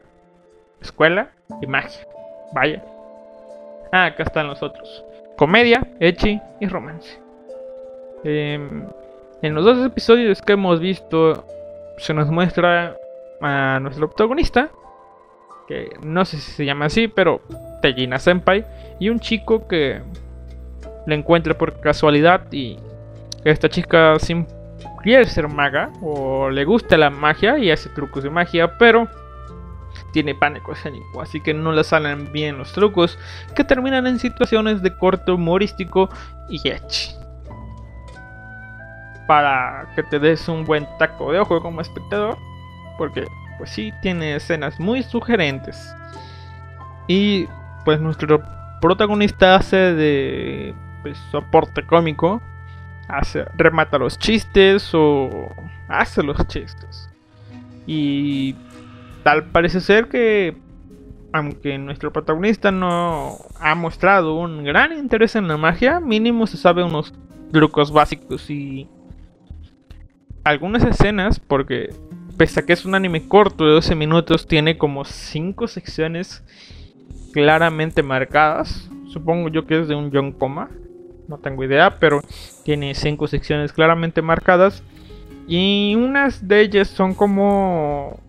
escuela y magia. Vaya. Ah, acá están los otros. Comedia, echi y romance. Em, en los dos episodios que hemos visto se nos muestra a nuestro protagonista, que no sé si se llama así, pero Tejina Senpai, y un chico que le encuentra por casualidad y esta chica sim- quiere ser maga o le gusta la magia y hace trucos de magia, pero tiene pánico escénico, así que no le salen bien los trucos que terminan en situaciones de corte humorístico y ecchi. Para que te des un buen taco de ojo como espectador, porque pues sí tiene escenas muy sugerentes. Y pues nuestro protagonista hace de pues, soporte cómico, hace, remata los chistes o hace los chistes. Y tal parece ser que, aunque nuestro protagonista no ha mostrado un gran interés en la magia, mínimo se sabe unos trucos básicos y algunas escenas, porque pese a que es un anime corto de 12 minutos, tiene como 5 secciones claramente marcadas. Supongo yo que es de un John Coma, no tengo idea, pero tiene 5 secciones claramente marcadas. Y unas de ellas son como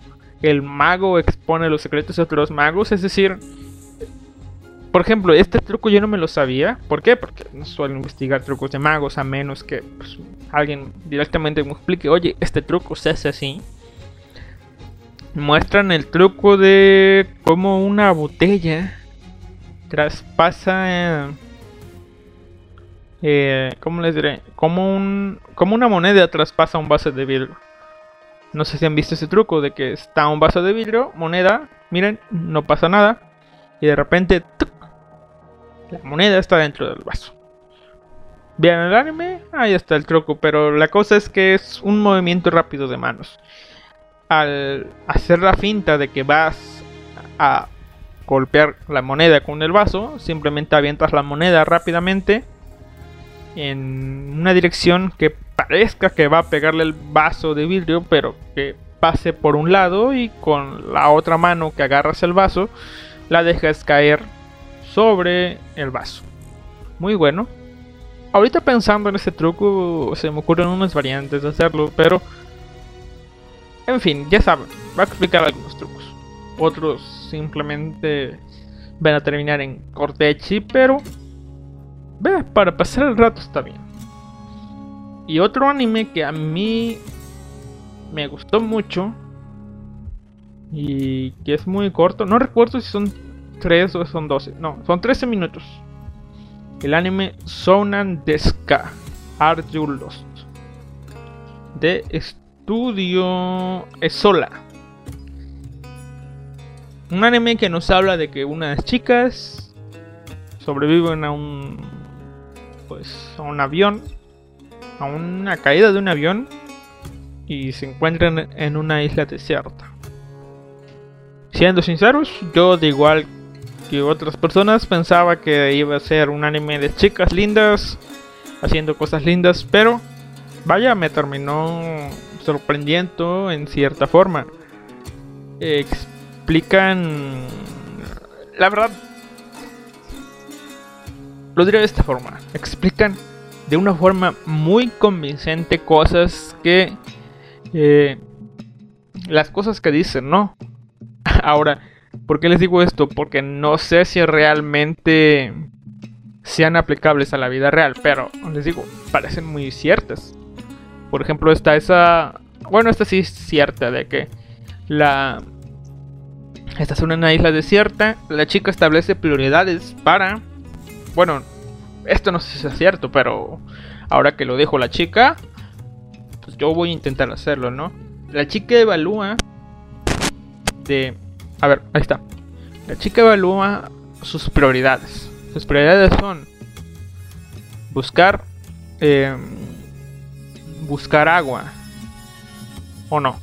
el mago expone los secretos de otros magos, es decir, por ejemplo, este truco yo no me lo sabía. ¿Por qué? Porque no suelo investigar trucos de magos a menos que pues, alguien directamente me explique, oye, este truco se hace así. Muestran el truco de cómo una botella traspasa... Eh, ¿Cómo les diré? Como, un, una moneda traspasa un vaso de vidrio. No sé si han visto ese truco de que está un vaso de vidrio, moneda, miren, no pasa nada. Y de repente, la moneda está dentro del vaso. Vean el anime, ahí está el truco, pero la cosa es que es un movimiento rápido de manos. Al hacer la finta de que vas a golpear la moneda con el vaso, simplemente avientas la moneda rápidamente en una dirección que parezca que va a pegarle el vaso de vidrio, pero que pase por un lado y con la otra mano que agarras el vaso, la dejas caer sobre el vaso. Muy bueno. Ahorita pensando en este truco, se me ocurren unas variantes de hacerlo, pero... En fin, ya saben, voy a explicar algunos trucos. Otros simplemente van a terminar en cortechi, pero... Ve, para pasar el rato está bien. Y otro anime que a mí me gustó mucho y que es muy corto, no recuerdo si son 3 o son 12, no, son 13 minutos. El anime Sonan Deska Are You Lost de Estudio Esola. Un anime que nos habla de que unas chicas sobreviven a un pues a un avión a una caída de un avión y se encuentran en una isla desierta. Siendo sinceros, yo de igual que otras personas pensaba que iba a ser un anime de chicas lindas haciendo cosas lindas, pero vaya, me terminó sorprendiendo en cierta forma. Explican, la verdad, lo diré de esta forma, explican de una forma muy convincente cosas que eh, las cosas que dicen, ¿no? <laughs> Ahora, ¿por qué les digo esto? Porque no sé si realmente sean aplicables a la vida real, pero les digo, parecen muy ciertas. Por ejemplo, está esa, bueno, esta sí es cierta de que la esta es una isla desierta, la chica establece prioridades para bueno, esto no sé si es cierto, pero ahora que lo dejo la chica, pues yo voy a intentar hacerlo, ¿no? La chica evalúa de... A ver, ahí está. La chica evalúa sus prioridades. Sus prioridades son buscar... Eh, buscar agua. ¿O no?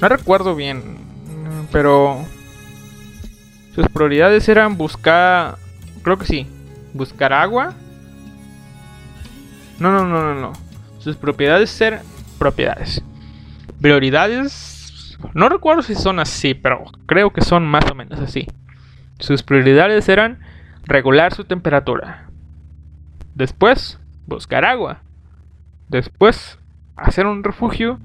No recuerdo bien, pero... Sus prioridades eran buscar... Creo que sí, buscar agua. No, no, no, no, no. Sus propiedades ser propiedades. Prioridades. No recuerdo si son así, pero creo que son más o menos así. Sus prioridades eran regular su temperatura. Después, buscar agua. Después, hacer un refugio.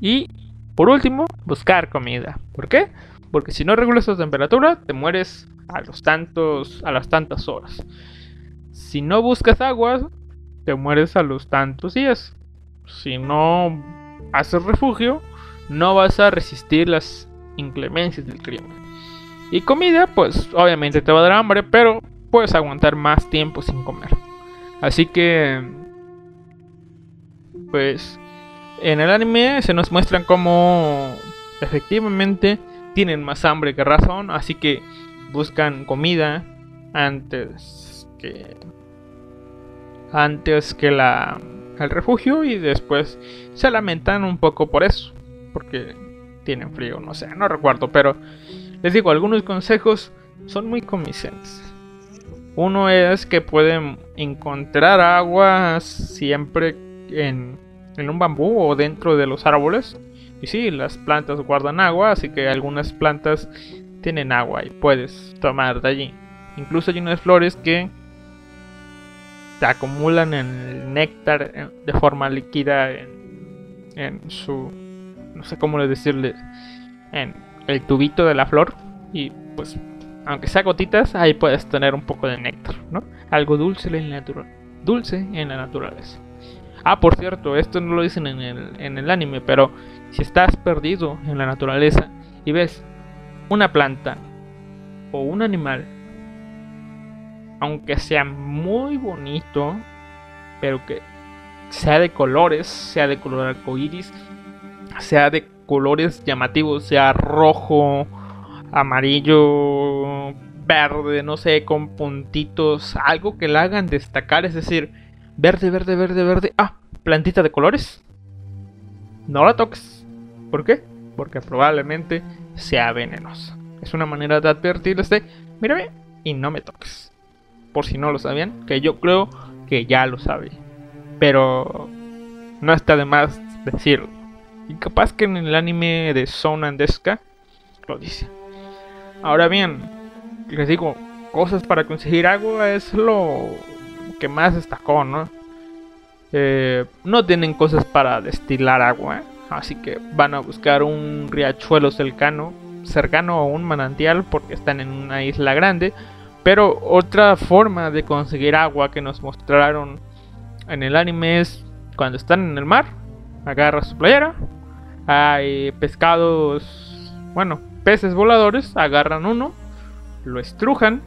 Y, por último, buscar comida. ¿Por qué? Porque si no regulas tu temperatura, te mueres a los tantos, a las tantas horas. Si no buscas agua, te mueres a los tantos días. Si no haces refugio, no vas a resistir las inclemencias del clima. Y comida, pues obviamente te va a dar hambre, pero puedes aguantar más tiempo sin comer. Así que, pues, en el anime se nos muestran como efectivamente tienen más hambre que razón, así que buscan comida antes que antes que la el refugio y después se lamentan un poco por eso, porque tienen frío, no sé, no recuerdo, pero les digo, algunos consejos son muy convincentes. Uno es que pueden encontrar agua siempre en, en un bambú o dentro de los árboles. Y sí, las plantas guardan agua, así que algunas plantas tienen agua y puedes tomar de allí. Incluso hay unas flores que te acumulan el néctar eh, de forma líquida en, en su no sé cómo decirle en el tubito de la flor y pues aunque sea gotitas, ahí puedes tener un poco de néctar, ¿no? Algo dulce en la, natura- dulce en la naturaleza. Ah, por cierto, esto no lo dicen en el, en el anime, pero si estás perdido en la naturaleza y ves una planta o un animal, aunque sea muy bonito, pero que sea de colores, sea de color arcoíris, sea de colores llamativos, sea rojo, amarillo, verde, no sé, con puntitos, algo que la hagan destacar, es decir, verde, verde, verde, verde, ah, plantita de colores. No la toques. ¿Por qué? Porque probablemente sea venenosa. Es una manera de advertirles de, mírame y no me toques. Por si no lo sabían, que yo creo que ya lo sabe. Pero no está de más decirlo. Y capaz que en el anime de Son and Deska lo dice. Ahora bien, les digo, cosas para conseguir agua es lo que más destacó, ¿no? Eh, no tienen cosas para destilar agua, así que van a buscar un riachuelo cercano, cercano a un manantial porque están en una isla grande. Pero otra forma de conseguir agua que nos mostraron en el anime es cuando están en el mar, agarra su playera, hay pescados, bueno, peces voladores, agarran uno, lo estrujan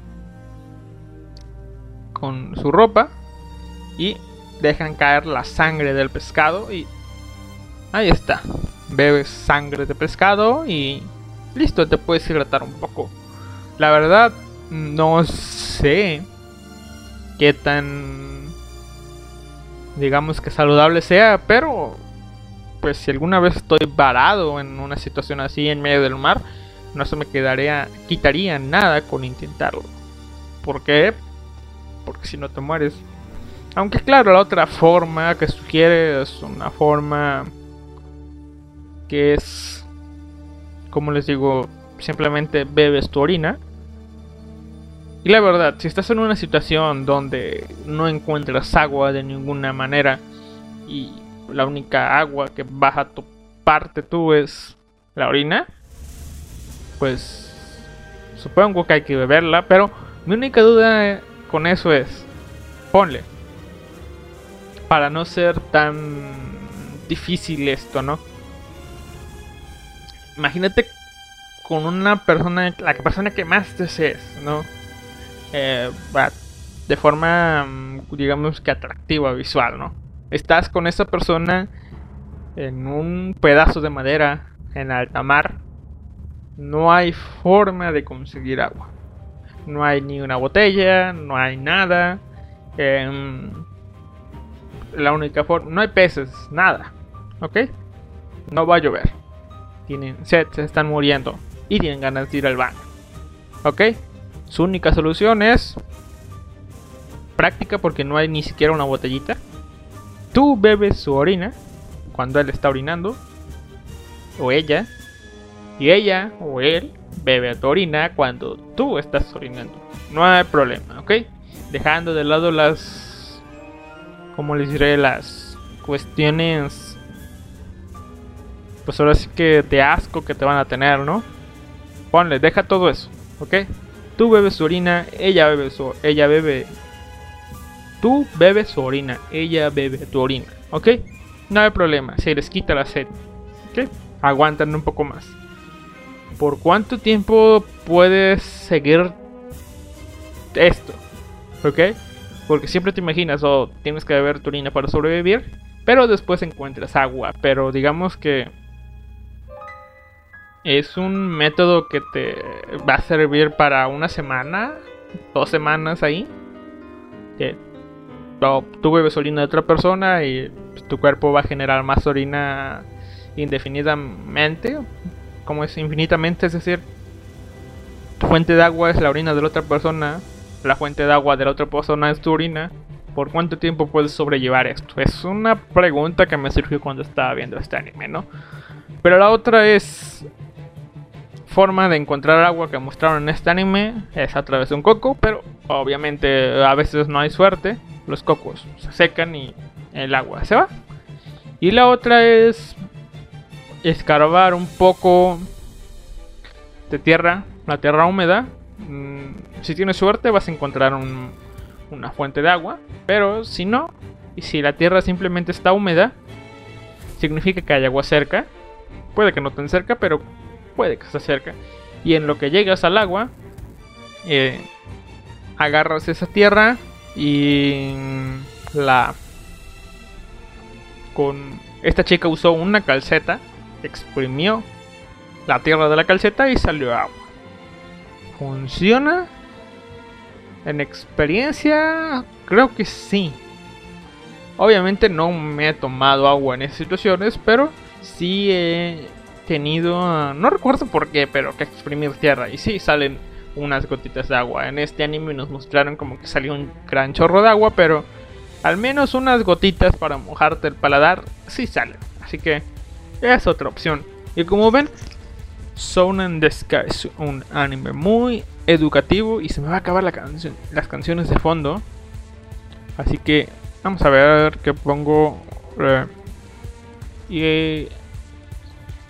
con su ropa y dejan caer la sangre del pescado y ahí está. Bebes sangre de pescado y listo, te puedes hidratar un poco. La verdad, no sé qué tan digamos que saludable sea, pero pues si alguna vez estoy varado en una situación así en medio del mar, no se me quedaría quitaría nada con intentarlo. ¿Por qué? Porque si no te mueres. Aunque claro, la otra forma que sugiere es una forma que es como les digo, simplemente bebes tu orina. Y la verdad, si estás en una situación donde no encuentras agua de ninguna manera y la única agua que baja tu parte tú es la orina, pues supongo que hay que beberla, pero mi única duda con eso es, ponle, para no ser tan difícil esto, ¿no? Imagínate con una persona, la persona que más desees, ¿no? Eh, de forma, mm, digamos que atractiva visual, ¿no? Estás con esa persona en un pedazo de madera en alta mar. No hay forma de conseguir agua. No hay ni una botella, no hay nada. em, la única forma, no hay peces, nada. ¿Ok? No va a llover. Tienen sed, se están muriendo y tienen ganas de ir al baño. ¿Ok? Su única solución es práctica porque no hay ni siquiera una botellita. Tú bebes su orina cuando él está orinando o ella y ella o él bebe tu orina cuando tú estás orinando. No hay problema, ¿ok? Dejando de lado las, como les diré, las cuestiones, pues ahora sí que de asco que te van a tener, ¿no? Ponle, deja todo eso, ¿ok? Tú bebes su orina, ella bebe su, ella bebe, tú bebes su orina, ella bebe tu orina, ¿ok? No hay problema, se les quita la sed, ¿ok? Aguantan un poco más. ¿Por cuánto tiempo puedes seguir esto? ¿Ok? Porque siempre te imaginas, oh, tienes que beber tu orina para sobrevivir, pero después encuentras agua. Pero digamos que es un método que te va a servir para una semana, dos semanas ahí. Tú bebes orina de otra persona y tu cuerpo va a generar más orina indefinidamente, como es infinitamente, es decir, tu fuente de agua es la orina de la otra persona, la fuente de agua de la otra persona es tu orina. ¿Por cuánto tiempo puedes sobrellevar esto? Es una pregunta que me surgió cuando estaba viendo este anime, ¿no? Pero la otra es forma de encontrar agua que mostraron en este anime es a través de un coco, pero obviamente a veces no hay suerte, los cocos se secan y el agua se va. Y la otra es escarbar un poco de tierra, la tierra húmeda, mm, si tienes suerte vas a encontrar un- una fuente de agua, pero si no, y si la tierra simplemente está húmeda, significa que hay agua cerca. Puede que no tan cerca, pero puede que esté cerca. Y en lo que llegas al agua, eh, agarras esa tierra y la con esta chica usó una calceta, exprimió la tierra de la calceta y salió agua. ¿Funciona? En experiencia, creo que sí. Obviamente no me he tomado agua en esas situaciones, pero sí he tenido, no recuerdo por qué, pero que exprimir tierra y sí salen unas gotitas de agua. En este anime nos mostraron como que salió un gran chorro de agua, pero al menos unas gotitas para mojarte el paladar sí salen. Así que es otra opción. Y como ven, Sound the Sky es un anime muy educativo y se me va a acabar la canción, las canciones de fondo. Así que vamos a ver qué pongo. eh, y eh,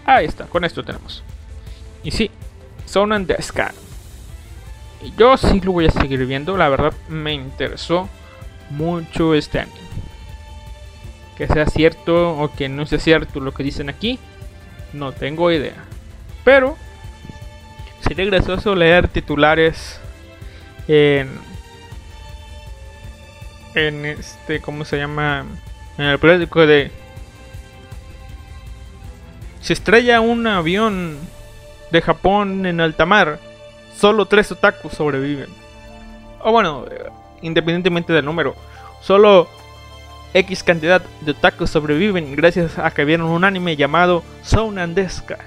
ahí está, con esto tenemos. Y sí, Sound the Sky. Yo sí lo voy a seguir viendo, la verdad me interesó mucho este anime. Que sea cierto o que no sea cierto lo que dicen aquí, no tengo idea. Pero sería gracioso leer titulares en en este cómo se llama en el periódico de se estrella un avión de Japón en alta mar solo tres otakus sobreviven o bueno eh, independientemente del número solo X cantidad de otakus sobreviven gracias a que vieron un anime llamado Sounandeska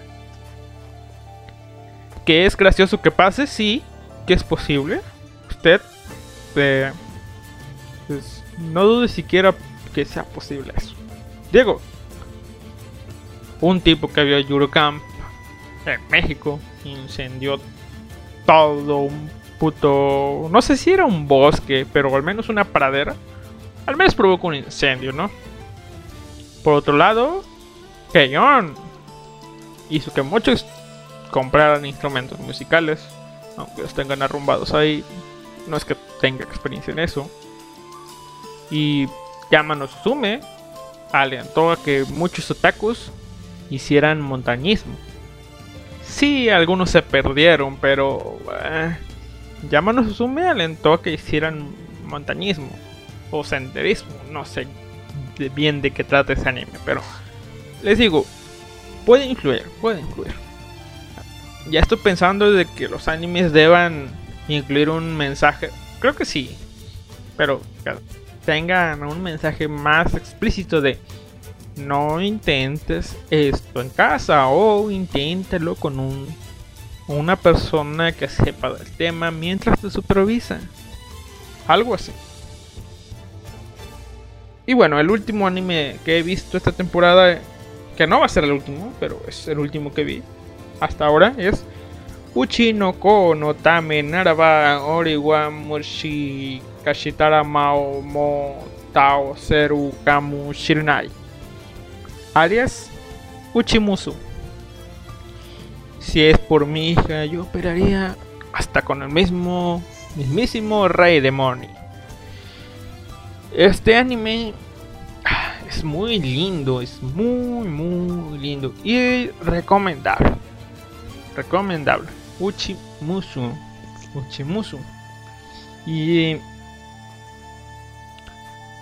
que es gracioso que pase, sí, que es posible. Usted eh, pues, no dude siquiera que sea posible eso. Diego, un tipo que vio Eurocamp en México incendió todo un puto, no sé si era un bosque, pero al menos una pradera. Al menos provocó un incendio, ¿no? Por otro lado, Keyon hizo que muchos compraran instrumentos musicales, aunque los tengan arrumbados ahí. No es que tenga experiencia en eso. Y Yamano Suzume alentó a que muchos otakus hicieran montañismo. Sí, algunos se perdieron, pero eh, Yamano Suzume alentó a que hicieran montañismo o senderismo. No sé bien de qué trata ese anime, pero les digo, puede influir, puede influir ya estoy pensando de que los animes deban incluir un mensaje. Creo que sí. Pero tengan un mensaje más explícito de no intentes esto en casa o inténtalo con un una persona que sepa del tema mientras te supervisa. Algo así. Y bueno, el último anime que he visto esta temporada, que no va a ser el último, pero es el último que vi hasta ahora es Uchi no ko no tame naraba oriwa mushi kashitara mao mo seru kamu shirinai. Alias Uchimusu. Si es por mi hija, yo operaría hasta con el mismo, mismísimo rey demonio. Este anime ah, es muy lindo, es muy, muy lindo y recomendable recomendable. Uchimusu. Uchimusu. Y.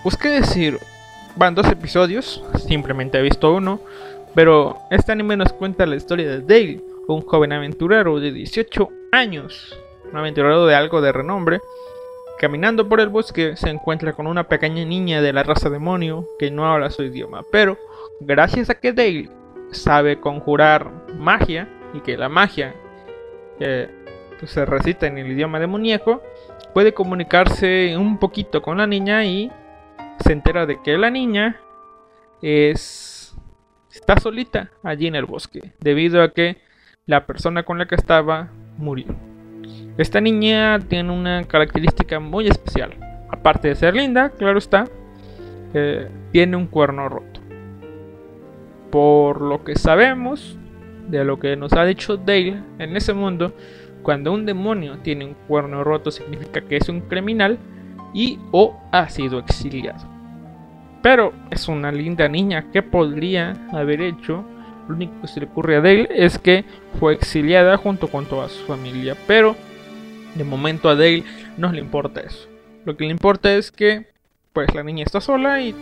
Pues qué decir. Van dos episodios. Simplemente he visto uno. Pero este anime nos cuenta la historia de Dale. Un joven aventurero de 18 años. Un aventurero de algo de renombre. Caminando por el bosque se encuentra con una pequeña niña de la raza demonio que no habla su idioma. Pero gracias a que Dale sabe conjurar magia y que la magia que pues, se recita en el idioma demoníaco puede comunicarse un poquito con la niña y se entera de que la niña es está solita allí en el bosque debido a que la persona con la que estaba murió. Esta niña tiene una característica muy especial. Aparte de ser linda, claro está, eh, tiene un cuerno roto. Por lo que sabemos, de lo que nos ha dicho Dale en ese mundo, Cuando un demonio tiene un cuerno roto significa que es un criminal y o ha sido exiliado. Pero es una linda niña que podría haber hecho. Lo único que se le ocurre a Dale es que fue exiliada junto con toda su familia. Pero de momento a Dale no le importa eso. Lo que le importa es que pues la niña está sola y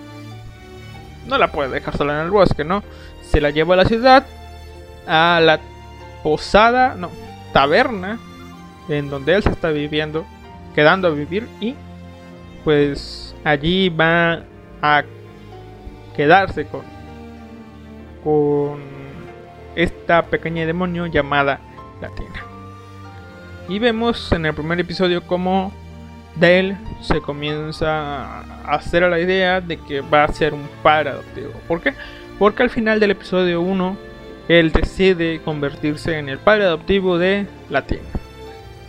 no la puede dejar sola en el bosque, ¿no? Se la lleva a la ciudad, a la posada, no, taberna, en donde él se está viviendo, quedando a vivir y pues allí va a quedarse con con esta pequeña demonio llamada Latina. Y vemos en el primer episodio cómo Dale se comienza a hacer a la idea de que va a ser un padre adoptivo. ¿Por qué? Porque al final del episodio 1 él decide convertirse en el padre adoptivo de Latina.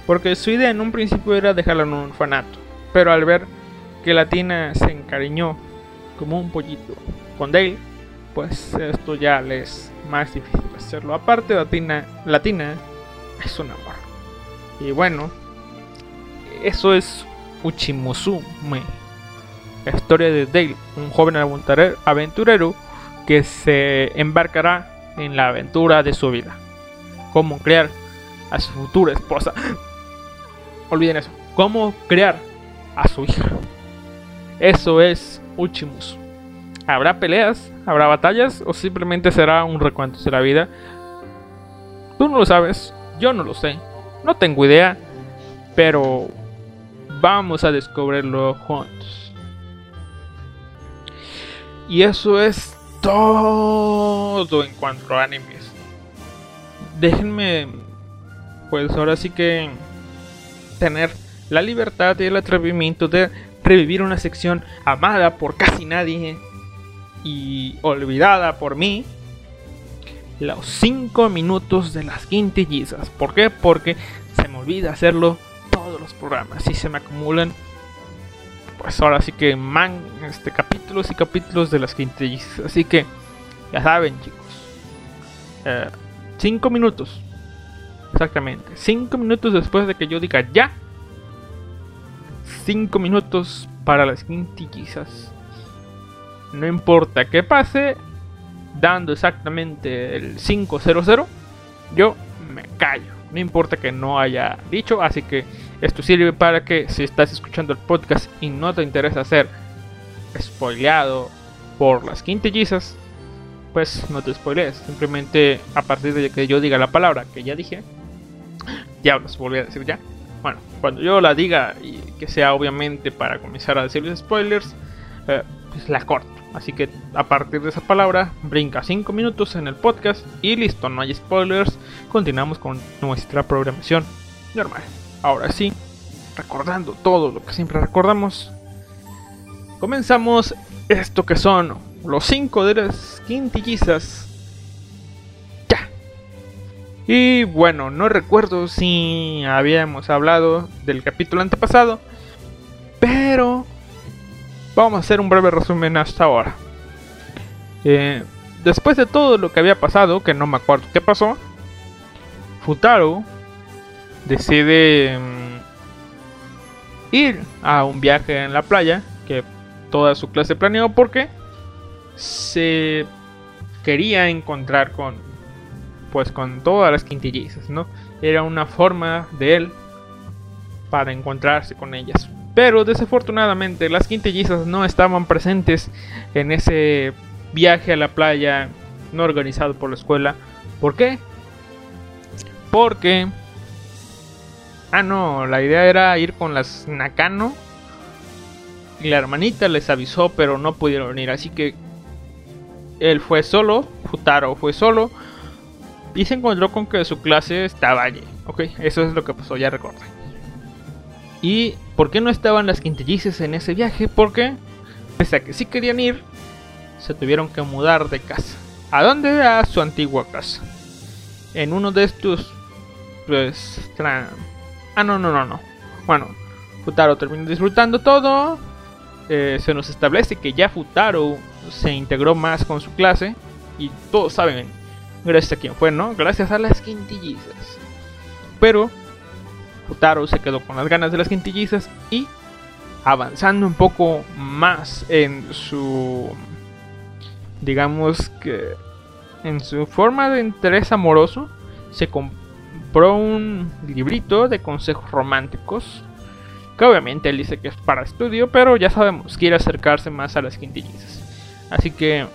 Porque su idea en un principio era dejarla en un orfanato. Pero al ver Latina se encariñó como un pollito con Dale, pues esto ya le es más difícil hacerlo. Aparte, Latina, Latina es un amor. Y bueno, eso es Uchimusume, la historia de Dale, un joven aventurero que se embarcará en la aventura de su vida. Cómo crear a su futura esposa. Olviden eso. Cómo crear a su hija. Eso es Uchimusu. ¿Habrá peleas? ¿Habrá batallas? ¿O simplemente será un recuento de la vida? Tú no lo sabes, yo no lo sé, no tengo idea, pero vamos a descubrirlo juntos. Y eso es todo en cuanto a animes. Déjenme, pues ahora sí que tener la libertad y el atrevimiento de revivir una sección amada por casi nadie y olvidada por mí. Los 5 minutos de las quintillizas. ¿Por qué? Porque se me olvida hacerlo todos los programas y se me acumulan. Pues ahora sí que man, este, capítulos y capítulos de las quintillizas. Así que ya saben, chicos. 5 minutos. Exactamente. 5 minutos después de que yo diga ya. 5 minutos para las quintillizas. No importa qué pase. Dando exactamente el 500. Yo me callo. No importa que no haya dicho. Así que esto sirve para que si estás escuchando el podcast y no te interesa ser spoileado por las quintillizas, pues no te spoilees. Simplemente a partir de que yo diga la palabra que ya dije, ya los volví a decir ya. Bueno, cuando yo la diga y que sea obviamente para comenzar a decirles spoilers, eh, pues la corto. Así que a partir de esa palabra, brinca 5 minutos en el podcast y listo, no hay spoilers. Continuamos con nuestra programación normal. Ahora sí, recordando todo lo que siempre recordamos, comenzamos esto que son los 5 de las quintillizas. Y bueno, no recuerdo si habíamos hablado del capítulo antepasado, pero vamos a hacer un breve resumen hasta ahora. Eh, después de todo lo que había pasado, que no me acuerdo qué pasó, Futaro decide mm, ir a un viaje en la playa que toda su clase planeó porque se quería encontrar con pues con todas las quintillizas, ¿no? Era una forma de él para encontrarse con ellas. Pero desafortunadamente las quintillizas no estaban presentes en ese viaje a la playa no organizado por la escuela. ¿Por qué? Porque Ah, no, la idea era ir con las Nakano. Y la hermanita les avisó, pero no pudieron venir. Así que él fue solo, Futaro fue solo. Y se encontró con que su clase estaba allí. Ok, eso es lo que pasó, ya recuerdo. ¿Y por qué no estaban las quintillices en ese viaje? Porque, pese a que sí querían ir, se tuvieron que mudar de casa. ¿A dónde? A su antigua casa. En uno de estos, pues, Ah, no, no, no, no. Bueno, Futaro terminó disfrutando todo. Eh, se nos establece que ya Futaro se integró más con su clase. Y todos saben, gracias a quién fue, ¿no? Gracias a las quintillizas. Pero Futaro se quedó con las ganas de las quintillizas y avanzando un poco más en su digamos que en su forma de interés amoroso se compró un librito de consejos románticos que obviamente él dice que es para estudio pero ya sabemos quiere acercarse más a las quintillizas así que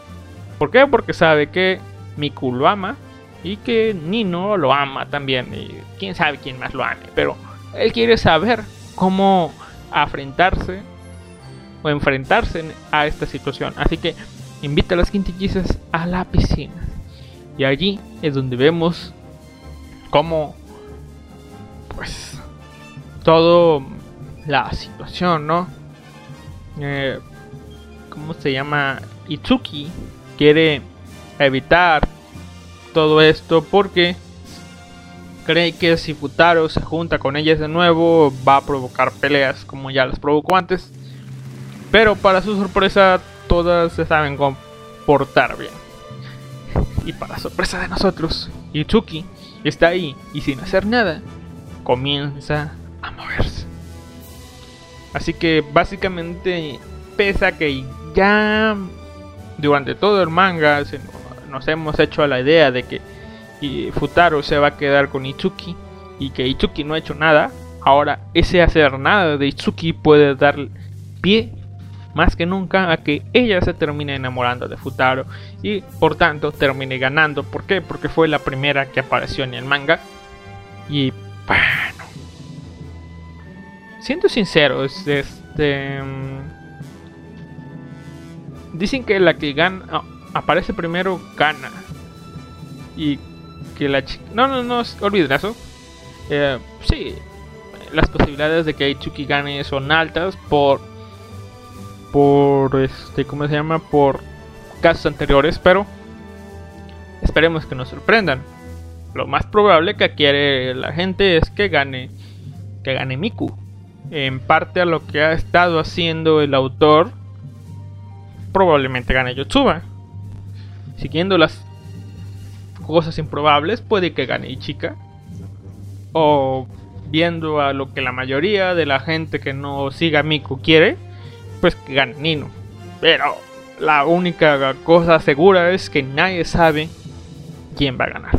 ¿por qué? porque sabe que Miku lo ama y que Nino lo ama también y quién sabe quién más lo ame pero él quiere saber cómo afrontarse o enfrentarse a esta situación. Así que invita a las quintillizas a la piscina. Y allí es donde vemos cómo, pues, todo la situación, ¿no? Eh, ¿Cómo se llama? Itsuki quiere evitar todo esto porque cree que si Futaro se junta con ellas de nuevo va a provocar peleas como ya las provocó antes. Pero para su sorpresa todas se saben comportar bien. Y para sorpresa de nosotros, Itsuki está ahí y sin hacer nada comienza a moverse. Así que básicamente pese a que ya durante todo el manga nos hemos hecho a la idea de que Futaro se va a quedar con Itsuki y que Itsuki no ha hecho nada, ahora ese hacer nada de Itsuki puede dar pie más que nunca a que ella se termine enamorando de Futaro y por tanto termine ganando. ¿Por qué? Porque fue la primera que apareció en el manga. Y bueno, siendo sincero, este mm, dicen que la que gana aparece primero gana y que la chica... No, no, no, olviden eso. Eh, sí, las posibilidades de que Itsuki gane son altas por... Por, este, ¿cómo se llama? Por casos anteriores, pero esperemos que nos sorprendan. Lo más probable que quiere la gente es que gane, que gane Miku. En parte a lo que ha estado haciendo el autor, probablemente gane Yotsuba. Siguiendo las cosas improbables, puede que gane Ichika. O viendo a lo que la mayoría de la gente que no siga a Miku quiere, pues que gane Nino. Pero la única cosa segura es que nadie sabe quién va a ganar.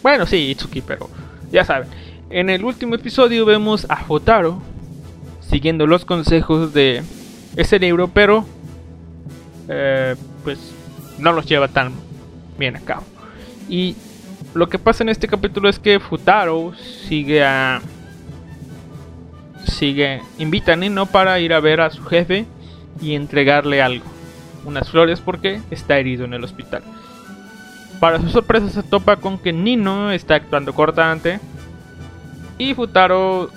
Bueno, sí, Itsuki, pero ya saben. En el último episodio vemos a Jotaro siguiendo los consejos de ese libro, pero eh, pues no los lleva tan bien a cabo. Y lo que pasa en este capítulo es que Futaro sigue a. Sigue. Invita a Nino para ir a ver a su jefe y entregarle algo. Unas flores porque está herido en el hospital. Para su sorpresa se topa con que Nino está actuando cortante. Y Futaro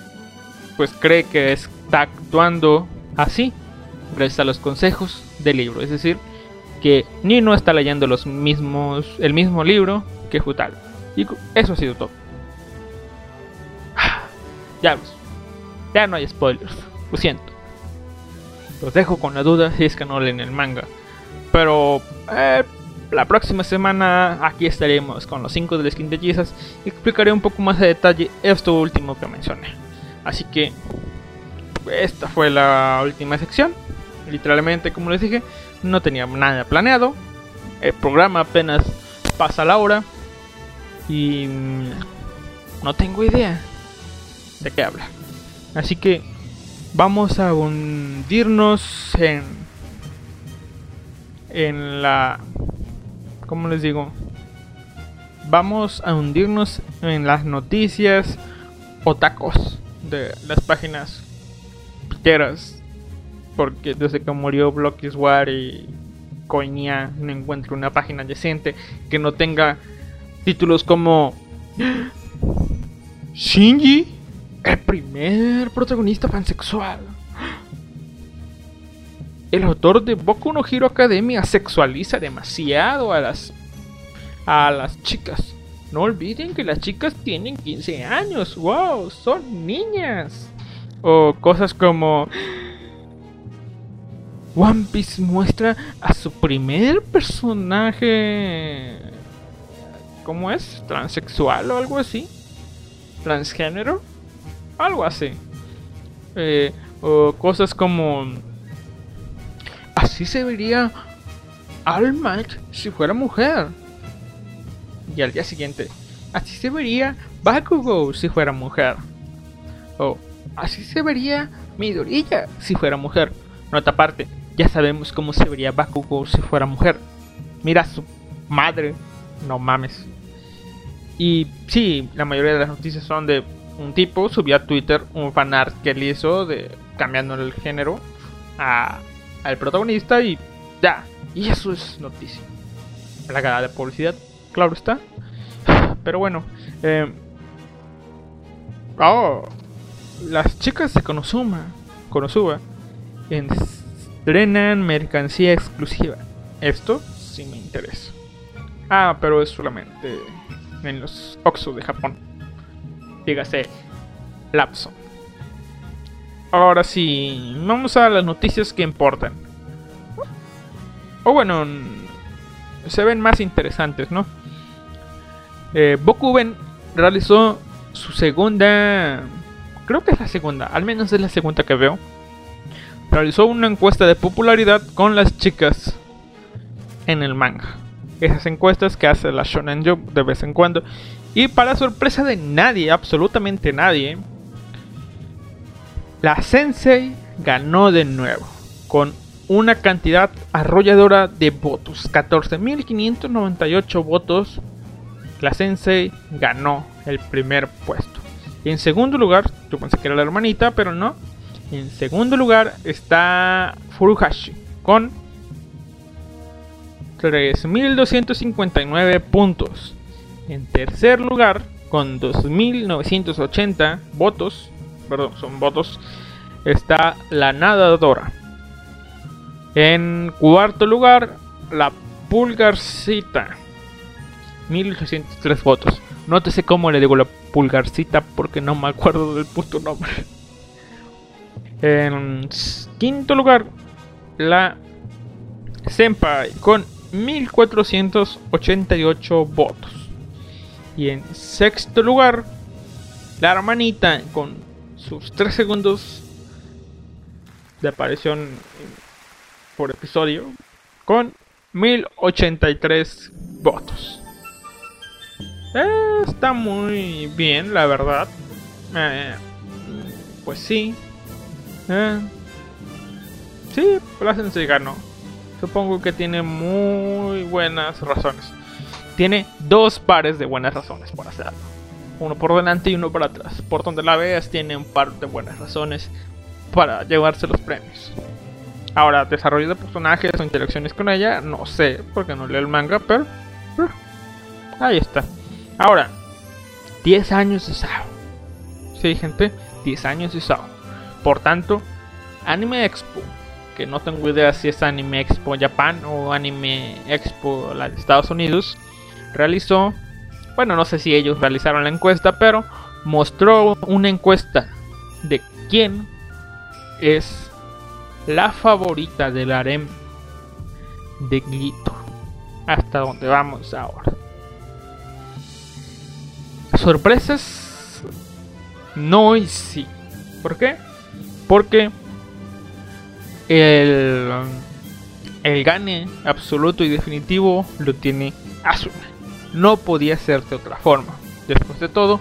pues cree que está actuando así. Gracias a los consejos del libro. Es decir, que Nino está leyendo los mismos, el mismo libro que Futaro. Y eso ha sido todo. <sighs> Ya, ya no hay spoilers, lo siento. Los dejo con la duda si es que no leen el manga. Pero eh, la próxima semana aquí estaremos con los 5 de las quintillizas y explicaré un poco más de detalle esto último que mencioné. Así que esta fue la última sección. Literalmente, como les dije, no tenía nada planeado. El programa apenas pasa la hora. Y mm, no tengo idea de qué hablar. Así que vamos a hundirnos en en la ¿cómo les digo? Vamos a hundirnos en las noticias o tacos de las páginas piteras porque desde que murió War y Coinía no encuentro una página decente que no tenga títulos como Shinji, el primer protagonista pansexual. El autor de Boku no Hero Academia sexualiza demasiado a las a las chicas. No olviden que las chicas tienen 15 años. ¡Wow! Son niñas. O cosas como One Piece muestra a su primer personaje. ¿Cómo es? ¿Transexual o algo así? ¿Transgénero? Algo así. Eh, o cosas como... Así se vería All si fuera mujer. Y al día siguiente, así se vería Bakugo si fuera mujer. O así se vería Midoriya si fuera mujer. Nota aparte, ya sabemos cómo se vería Bakugo si fuera mujer. Mira a su madre, no mames. Y sí, la mayoría de las noticias son de un tipo subió a Twitter un fanart que él hizo de cambiando el género a, al protagonista y ya. Y eso es noticia. Plagada de publicidad, claro está. <sighs> Pero bueno, eh, oh, las chicas de Konosuba, Konosuba estrenan mercancía exclusiva. Esto sí me interesa. Ah, pero es solamente en los Oxxo de Japón. Dígase, Lapso. Ahora sí, vamos a las noticias que importan. O bueno, se ven más interesantes, ¿no? Eh, Bokuben realizó su segunda, creo que es la segunda, al menos es la segunda que veo. Realizó una encuesta de popularidad con las chicas en el manga. Esas encuestas que hace la Shonen Jump de vez en cuando. Y para sorpresa de nadie, absolutamente nadie, la Sensei ganó de nuevo. Con una cantidad arrolladora de votos. 14.598 votos. La Sensei ganó el primer puesto. Y en segundo lugar, yo pensé que era la hermanita, pero no. En segundo lugar está Furuhashi con 3.259 puntos. En tercer lugar, con 2.980 votos, perdón, son votos, está la nadadora. En cuarto lugar, la pulgarcita, 1.803 votos. Nótese cómo le digo la pulgarcita porque no me acuerdo del puto nombre. En quinto lugar, la Senpai con 1488 votos. Y en sexto lugar, la hermanita con sus 3 segundos de aparición por episodio con 1083 votos. Eh, está muy bien, la verdad. Eh, pues sí. Eh, sí, Placense ganó. Supongo que tiene muy buenas razones. Tiene dos pares de buenas razones por hacerlo. Uno por delante y uno por atrás. Por donde la veas tiene un par de buenas razones para llevarse los premios. Ahora, desarrollo de personajes o interacciones con ella, no sé, porque no leo el manga, pero... eh, ahí está. Ahora, 10 años de Sao. Sí, gente, 10 años de Sao. Por tanto, Anime Expo, que no tengo idea si es Anime Expo Japan o Anime Expo de Estados Unidos, realizó, bueno, no sé si ellos realizaron la encuesta, pero mostró una encuesta de quién es la favorita del harem de Gito. Hasta donde vamos ahora. Sorpresas, no y sí. ¿Por qué? Porque el, el gane absoluto y definitivo lo tiene Asuna. No podía ser de otra forma. Después de todo,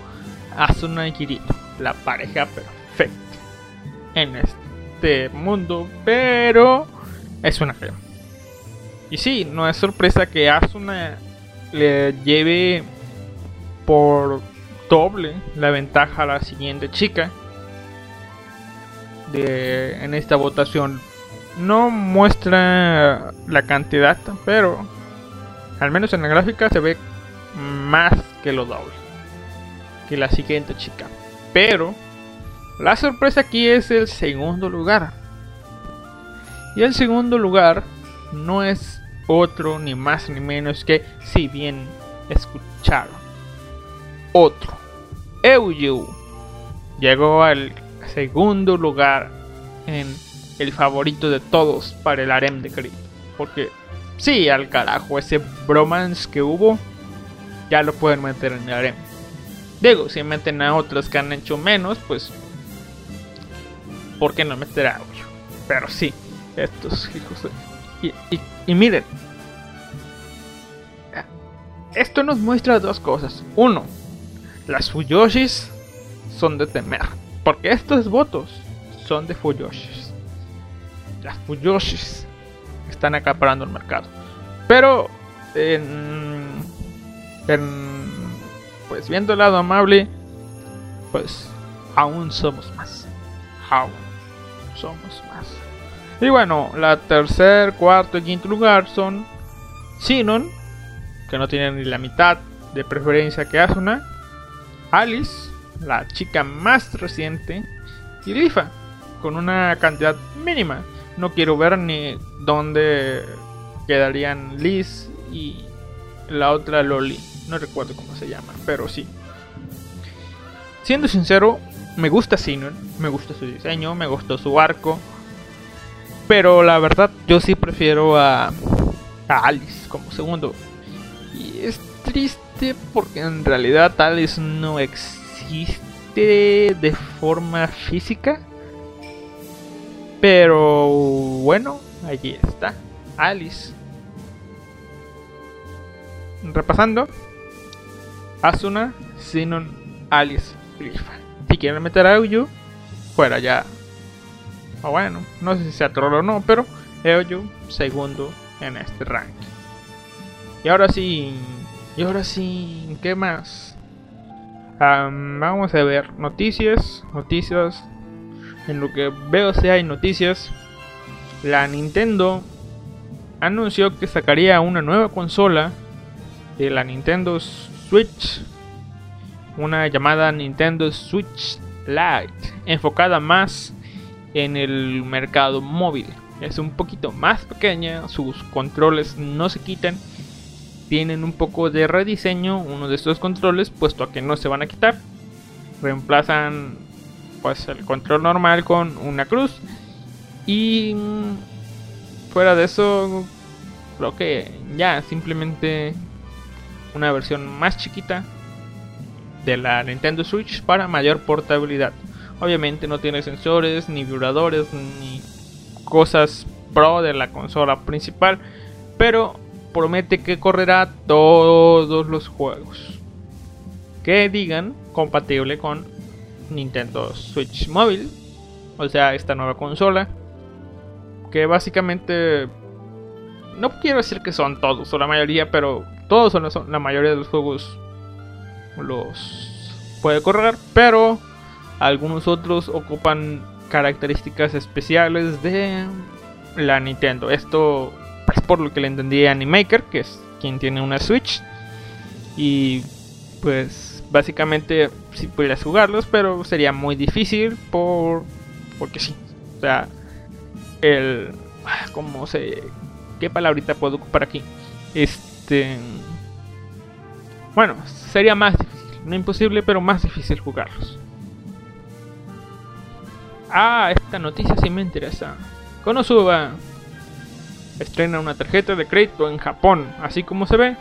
Asuna y Kirito, la pareja perfecta en este mundo, pero es una fea. Y sí, no es sorpresa que Asuna le lleve por doble la ventaja a la siguiente chica de en esta votación. No muestra la cantidad pero al menos en la gráfica se ve más que lo doble que la siguiente chica. Pero la sorpresa aquí es el segundo lugar. Y el segundo lugar no es otro ni más ni menos que si bien escucharon otro. Euyu llegó al segundo lugar en el favorito de todos para el harem de Crit. Porque sí, al carajo, ese bromance que hubo ya lo pueden meter en el harem. Digo, si meten a otros que han hecho menos, pues ¿por qué no meter audio? Pero sí, estos hijos y miren, esto nos muestra dos cosas. Uno, las Fuyoshis son de temer. Porque estos votos son de Fuyoshis. Las Fuyoshis están acaparando el mercado. Pero, en, en, pues viendo el lado amable, pues aún somos más. Aún somos más. Y bueno, la tercer, cuarto y quinto lugar son Sinon, que no tienen ni la mitad de preferencia que Asuna, Alice, la chica más reciente, y Lifa, con una cantidad mínima. No quiero ver ni dónde quedarían Liz y la otra Loli. No recuerdo cómo se llama, pero sí. Siendo sincero, me gusta Sinon, me gusta su diseño, me gustó su arco. Pero la verdad, yo sí prefiero a, a Alice como segundo. Y es triste porque en realidad Alice no existe de forma física. Pero bueno, allí está. Alice. Repasando. Asuna, Sinon, Alice, Grifa. Si quieren meter a Euyu, fuera ya. O bueno, no sé si sea troll o no, pero Euyu segundo en este ranking. Y ahora sí, y ahora sí, ¿qué más? Vamos a ver noticias, noticias. En lo que veo si hay noticias, la Nintendo anunció que sacaría una nueva consola de la Nintendo Switch, una llamada Nintendo Switch Lite, enfocada más en el mercado móvil. Es un poquito más pequeña, sus controles no se quitan, tienen un poco de rediseño uno de estos controles, puesto a que no se van a quitar. Reemplazan pues el control normal con una cruz y mm, fuera de eso creo que ya simplemente una versión más chiquita de la Nintendo Switch para mayor portabilidad. Obviamente no tiene sensores, ni vibradores, ni cosas pro de la consola principal, pero promete que correrá todos los juegos. Que digan compatible con Nintendo Switch móvil, o sea, esta nueva consola, que básicamente no quiero decir que son todos o la mayoría, pero todos son la mayoría de los juegos los puede correr, pero algunos otros ocupan características especiales de la Nintendo. Esto es por lo que le entendí a Animaker, que es quien tiene una Switch. Y pues básicamente si pudieras jugarlos, pero sería muy difícil por porque sí. O sea, el cómo se qué palabrita puedo ocupar aquí. Este bueno, sería más difícil, no imposible, pero más difícil jugarlos. Ah, esta noticia sí me interesa. Konosuba estrena una tarjeta de crédito en Japón, así como se ve.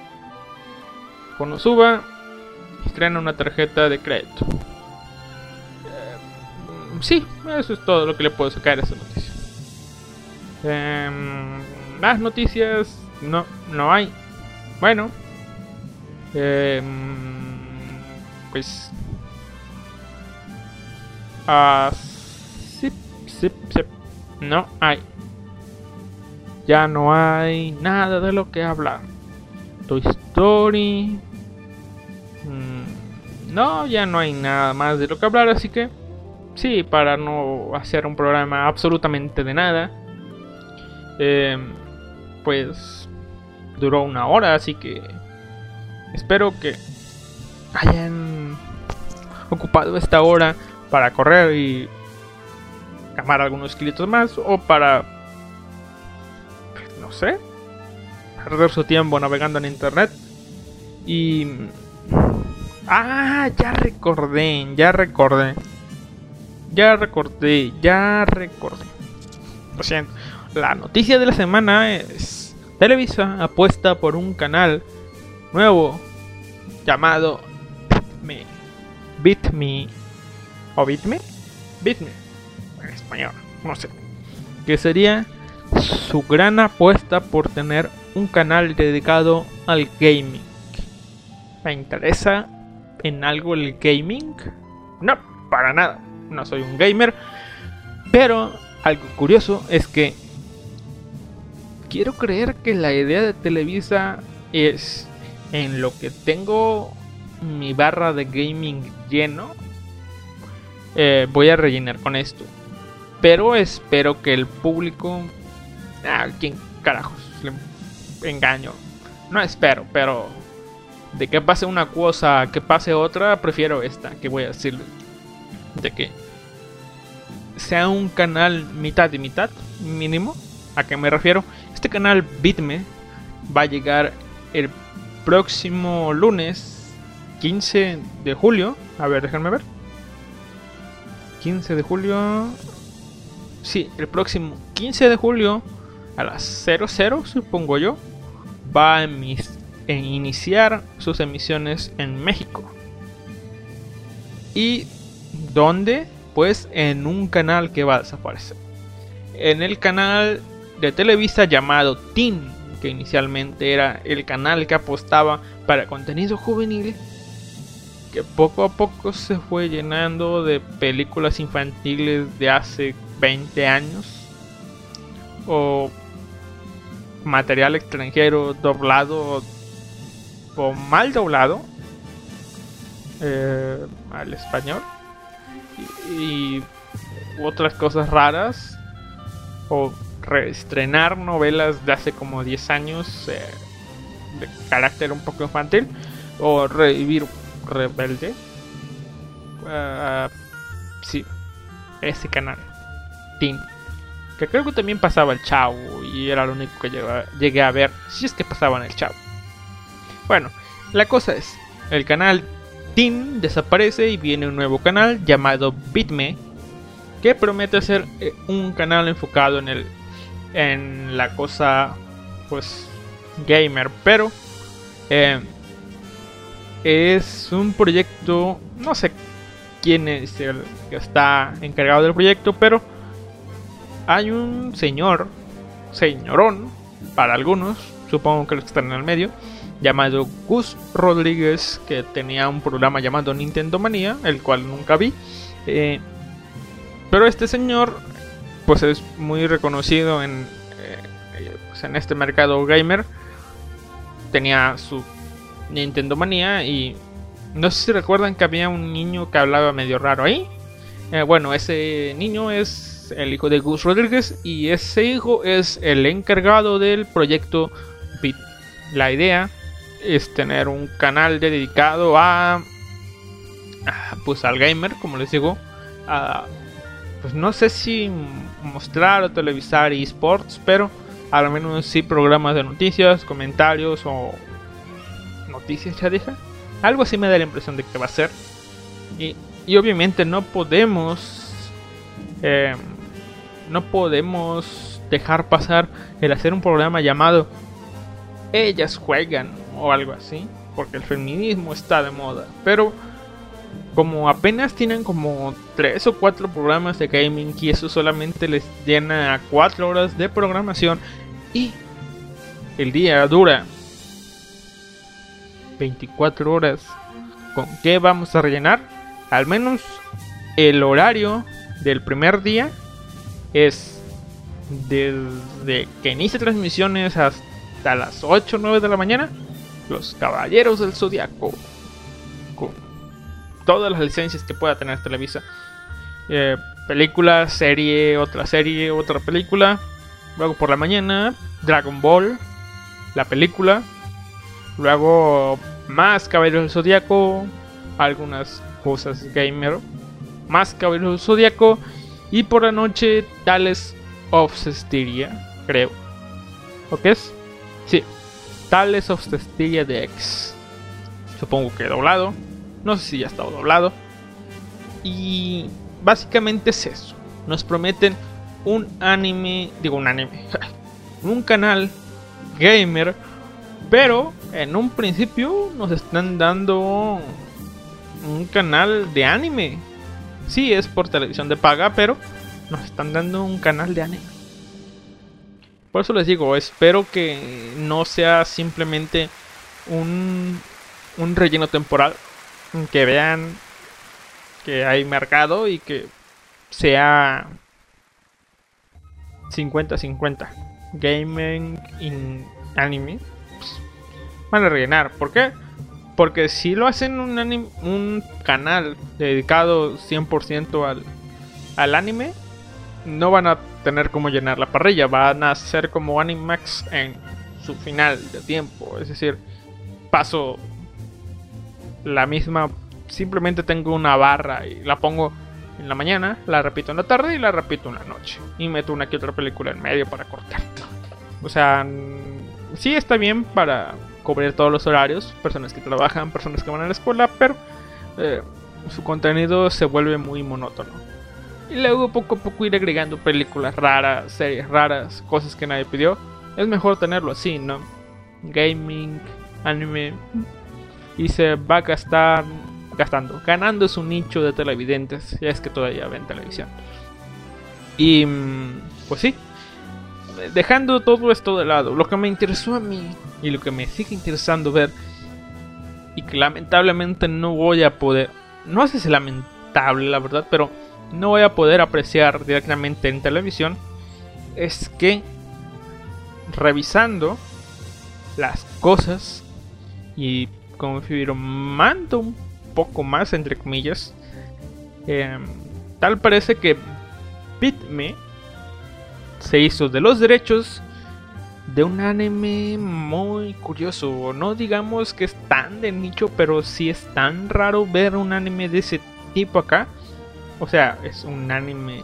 Konosuba estrena una tarjeta de crédito. Eh, sí, eso es todo lo que le puedo sacar a esa noticia. Más noticias no, no hay. Bueno, eh, pues. Ah, sí, sí, sí, no hay ya no hay nada de lo que hablar. Toy Story. Mm, no, ya no hay nada más de lo que hablar, así que sí, para no hacer un programa absolutamente de nada. Em, pues duró una hora, así que espero que hayan ocupado esta hora para correr y quemar algunos kilitos más o para no sé, perder su tiempo navegando en internet. Y... Ah, ya recordé, ya recordé. Ya recordé, ya recordé. Lo siento. La noticia de la semana es... Televisa apuesta por un canal nuevo llamado Bitme. Bitme. ¿O Bitme? Bitme. en español, no sé. Que sería su gran apuesta por tener un canal dedicado al gaming. ¿Me interesa en algo el gaming? No, para nada. No soy un gamer. Pero algo curioso es que quiero creer que la idea de Televisa es en lo que tengo mi barra de gaming lleno. eh, voy a rellenar con esto. Pero espero que el público. Ah, ¿quién carajos? Le engaño. No espero, pero. De que pase una cosa que pase otra, prefiero esta que voy a decirles. De que sea un canal mitad y mitad, mínimo. ¿A qué me refiero? Este canal Bitme va a llegar el próximo lunes 15 de julio. A ver, déjenme ver. 15 de julio. Sí, el próximo 15 de julio a las 00, supongo yo, va a en iniciar sus emisiones en México. ¿Y dónde? Pues en un canal que va a desaparecer. En el canal de Televisa llamado Teen, que inicialmente era el canal que apostaba para contenido juvenil, que poco a poco se fue llenando de películas infantiles de hace 20 años o material extranjero doblado o mal doblado eh, al español y, otras cosas raras o reestrenar novelas de hace como 10 años eh, de carácter un poco infantil o revivir Rebelde. Ah, sí ese canal. Teen que creo que también pasaba el Chavo y era lo único que llegué a- ver si es que pasaba en el Chavo. Bueno la cosa es el canal Teen desaparece y viene un nuevo canal llamado Bitme que promete ser eh, un canal enfocado en el en la cosa pues gamer pero eh, es un proyecto no sé quién es el que está encargado del proyecto pero hay un señor señorón para algunos supongo que los que están en el medio llamado Gus Rodríguez que tenía un programa llamado Nintendo Manía el cual nunca vi eh, pero este señor pues es muy reconocido en, eh, eh, pues, en este mercado gamer. Tenía su Nintendo Manía y no sé si recuerdan que había un niño que hablaba medio raro ahí. Bueno, ese niño es el hijo de Gus Rodríguez y ese hijo es el encargado del proyecto Bit. La idea es tener un canal dedicado a, pues al gamer, como les digo, a pues no sé si mostrar o televisar esports, pero al menos sí programas de noticias, comentarios o noticias, ya dije. Algo así me da la impresión de que va a ser. Y, y obviamente no podemos... eh, no podemos dejar pasar el hacer un programa llamado Ellas juegan o algo así. Porque el feminismo está de moda. Pero como apenas tienen como 3 o 4 programas de gaming y eso solamente les llena 4 horas de programación y el día dura 24 horas, ¿con qué vamos a rellenar? Al menos el horario del primer día es desde que inicia transmisiones hasta las 8 o 9 de la mañana. Los Caballeros del Zodiaco. Con todas las licencias que pueda tener Televisa. Eh, película, serie, otra serie, otra película. Luego por la mañana, Dragon Ball, la película. Luego más Caballeros del Zodiaco, algunas cosas gamer. Más Caballeros del Zodiaco. Y por la noche, Tales of Cestiria, creo. ¿O qué es? Sí, Tales of Cestiria de X. Supongo que doblado. No sé si ya está doblado. Y básicamente es eso. Nos prometen un anime, digo un anime, <laughs> un canal gamer, pero en un principio nos están dando un canal de anime. Sí, es por televisión de paga, pero nos están dando un canal de anime. Por eso les digo, espero que no sea simplemente un, un relleno temporal. Que vean que hay mercado y que sea 50-50. Gaming y anime. pues, van a rellenar. ¿Por qué? Porque si lo hacen un, anim- un canal dedicado 100% al, al anime, no van a tener cómo llenar la parrilla. Van a ser como Animax en su final de tiempo. Es decir, paso la misma. Simplemente tengo una barra y la pongo en la mañana, la repito en la tarde y la repito en la noche. Y meto una que otra película en medio para cortar. O sea, sí está bien para cubrir todos los horarios, personas que trabajan, personas que van a la escuela, pero eh, su contenido se vuelve muy monótono. Y luego poco a poco ir agregando películas raras, series raras, cosas que nadie pidió. Es mejor tenerlo así, ¿no? Gaming, anime. Y se va a gastar, gastando, ganando su nicho de televidentes, ya es que todavía ven televisión. Y mm, pues sí, dejando todo esto de lado, lo que me interesó a mí y lo que me sigue interesando ver y que lamentablemente no voy a poder, no sé si lamentable la verdad, pero no voy a poder apreciar directamente en televisión, es que revisando las cosas y confirmando un poco más entre comillas, em, tal parece que Bitme se hizo de los derechos de un anime muy curioso. No digamos que es tan de nicho, pero sí es tan raro ver un anime de ese tipo acá. O sea, es un anime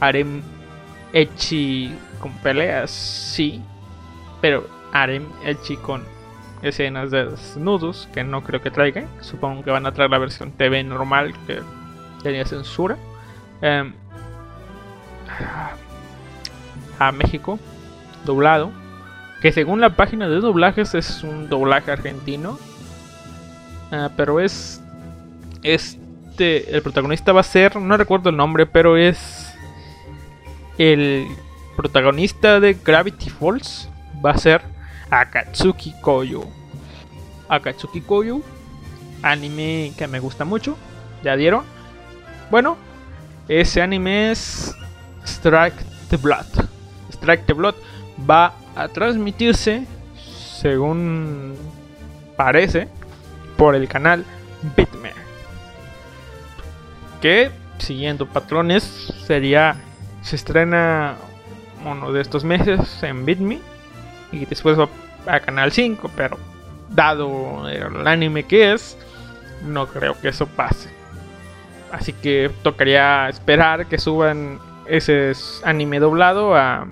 harem echi con peleas, sí, pero harem echi con escenas de desnudos que no creo que traigan. Supongo que van a traer la versión TV normal que tenía censura. Em, a México, doblado, que según la página de doblajes es un doblaje argentino, Ah, pero es este, el protagonista va a ser, no recuerdo el nombre, pero es el protagonista de Gravity Falls, va a ser Akatsuki Koyo. Akatsuki Koyo, anime que me gusta mucho, ya dieron. Bueno, ese anime es Strike the Blood. Strike the Blood va a transmitirse, según parece, por el canal Bitme. Que, siguiendo patrones, sería. Se estrena uno de estos meses en Bitme y después va a Canal 5, pero dado el anime que es, no creo que eso pase. Así que tocaría esperar que suban ese anime doblado a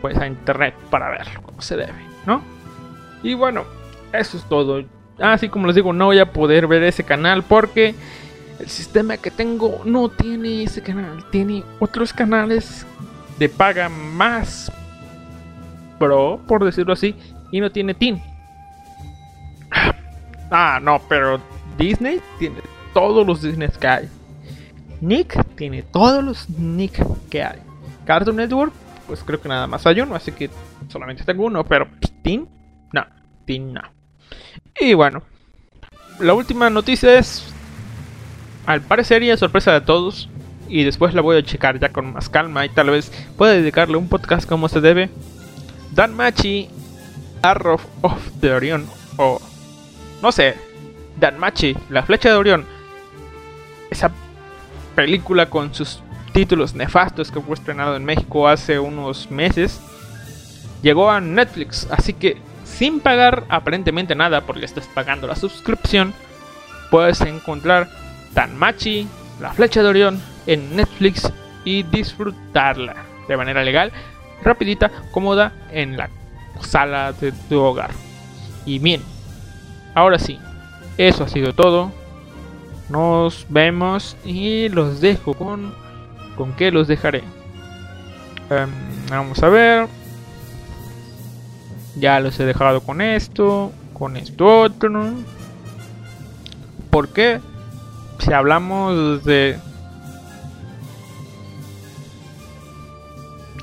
pues a internet para verlo como se debe, ¿no? Y bueno, eso es todo. Así como les digo, no voy a poder ver ese canal porque el sistema que tengo no tiene ese canal, tiene otros canales de paga más pro, por decirlo así, y no tiene TIN. Ah, no, pero Disney tiene todos los Disney que hay. Nick tiene todos los Nick que hay. Cartoon Network, pues creo que nada más hay uno, así que solamente tengo uno, pero TIN, no, TIN no. Y bueno, la última noticia es, al parecer y sorpresa de todos, y después la voy a checar ya con más calma y tal vez pueda dedicarle un podcast como se debe. Dan Machi, Arrow of the Orion, o no sé, Dan Machi, La Flecha de Orión, esa película con sus títulos nefastos que fue estrenado en México hace unos meses, llegó a Netflix, así que sin pagar aparentemente nada porque estás pagando la suscripción, puedes encontrar Tanmachi, La Flecha de Orión en Netflix y disfrutarla de manera legal, rapidita, cómoda en la sala de tu hogar. Y bien, ahora sí, eso ha sido todo. Nos vemos y los dejo con... ¿Con qué los dejaré? Em, vamos a ver. Ya los he dejado con esto, con esto otro. ¿Por qué? Si hablamos de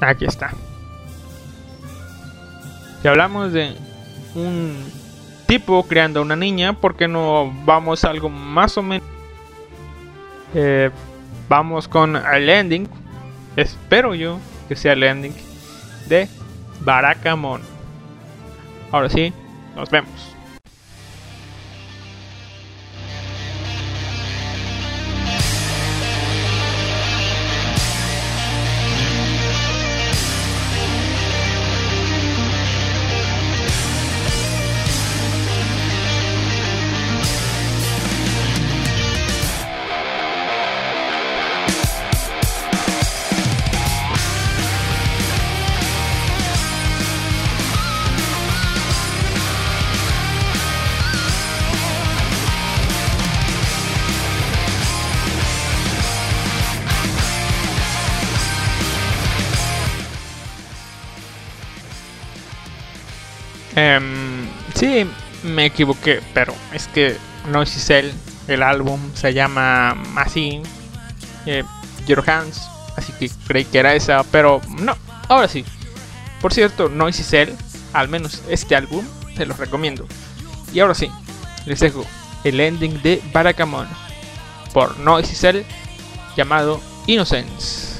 Aquí está. Si hablamos de un tipo creando una niña, ¿por qué no vamos a algo más o menos? Eh, vamos con el ending. Espero yo que sea el ending de Barakamon. Ahora sí, nos vemos. Me equivoqué, pero es que Noisy Cell, el álbum se llama así, eh, Your Hands, así que creí que era esa, pero no, ahora sí. Por cierto, Noisy Cell, al menos este álbum, se los recomiendo. Y ahora sí, les dejo el ending de Barakamon por Noisy Cell llamado Innocence.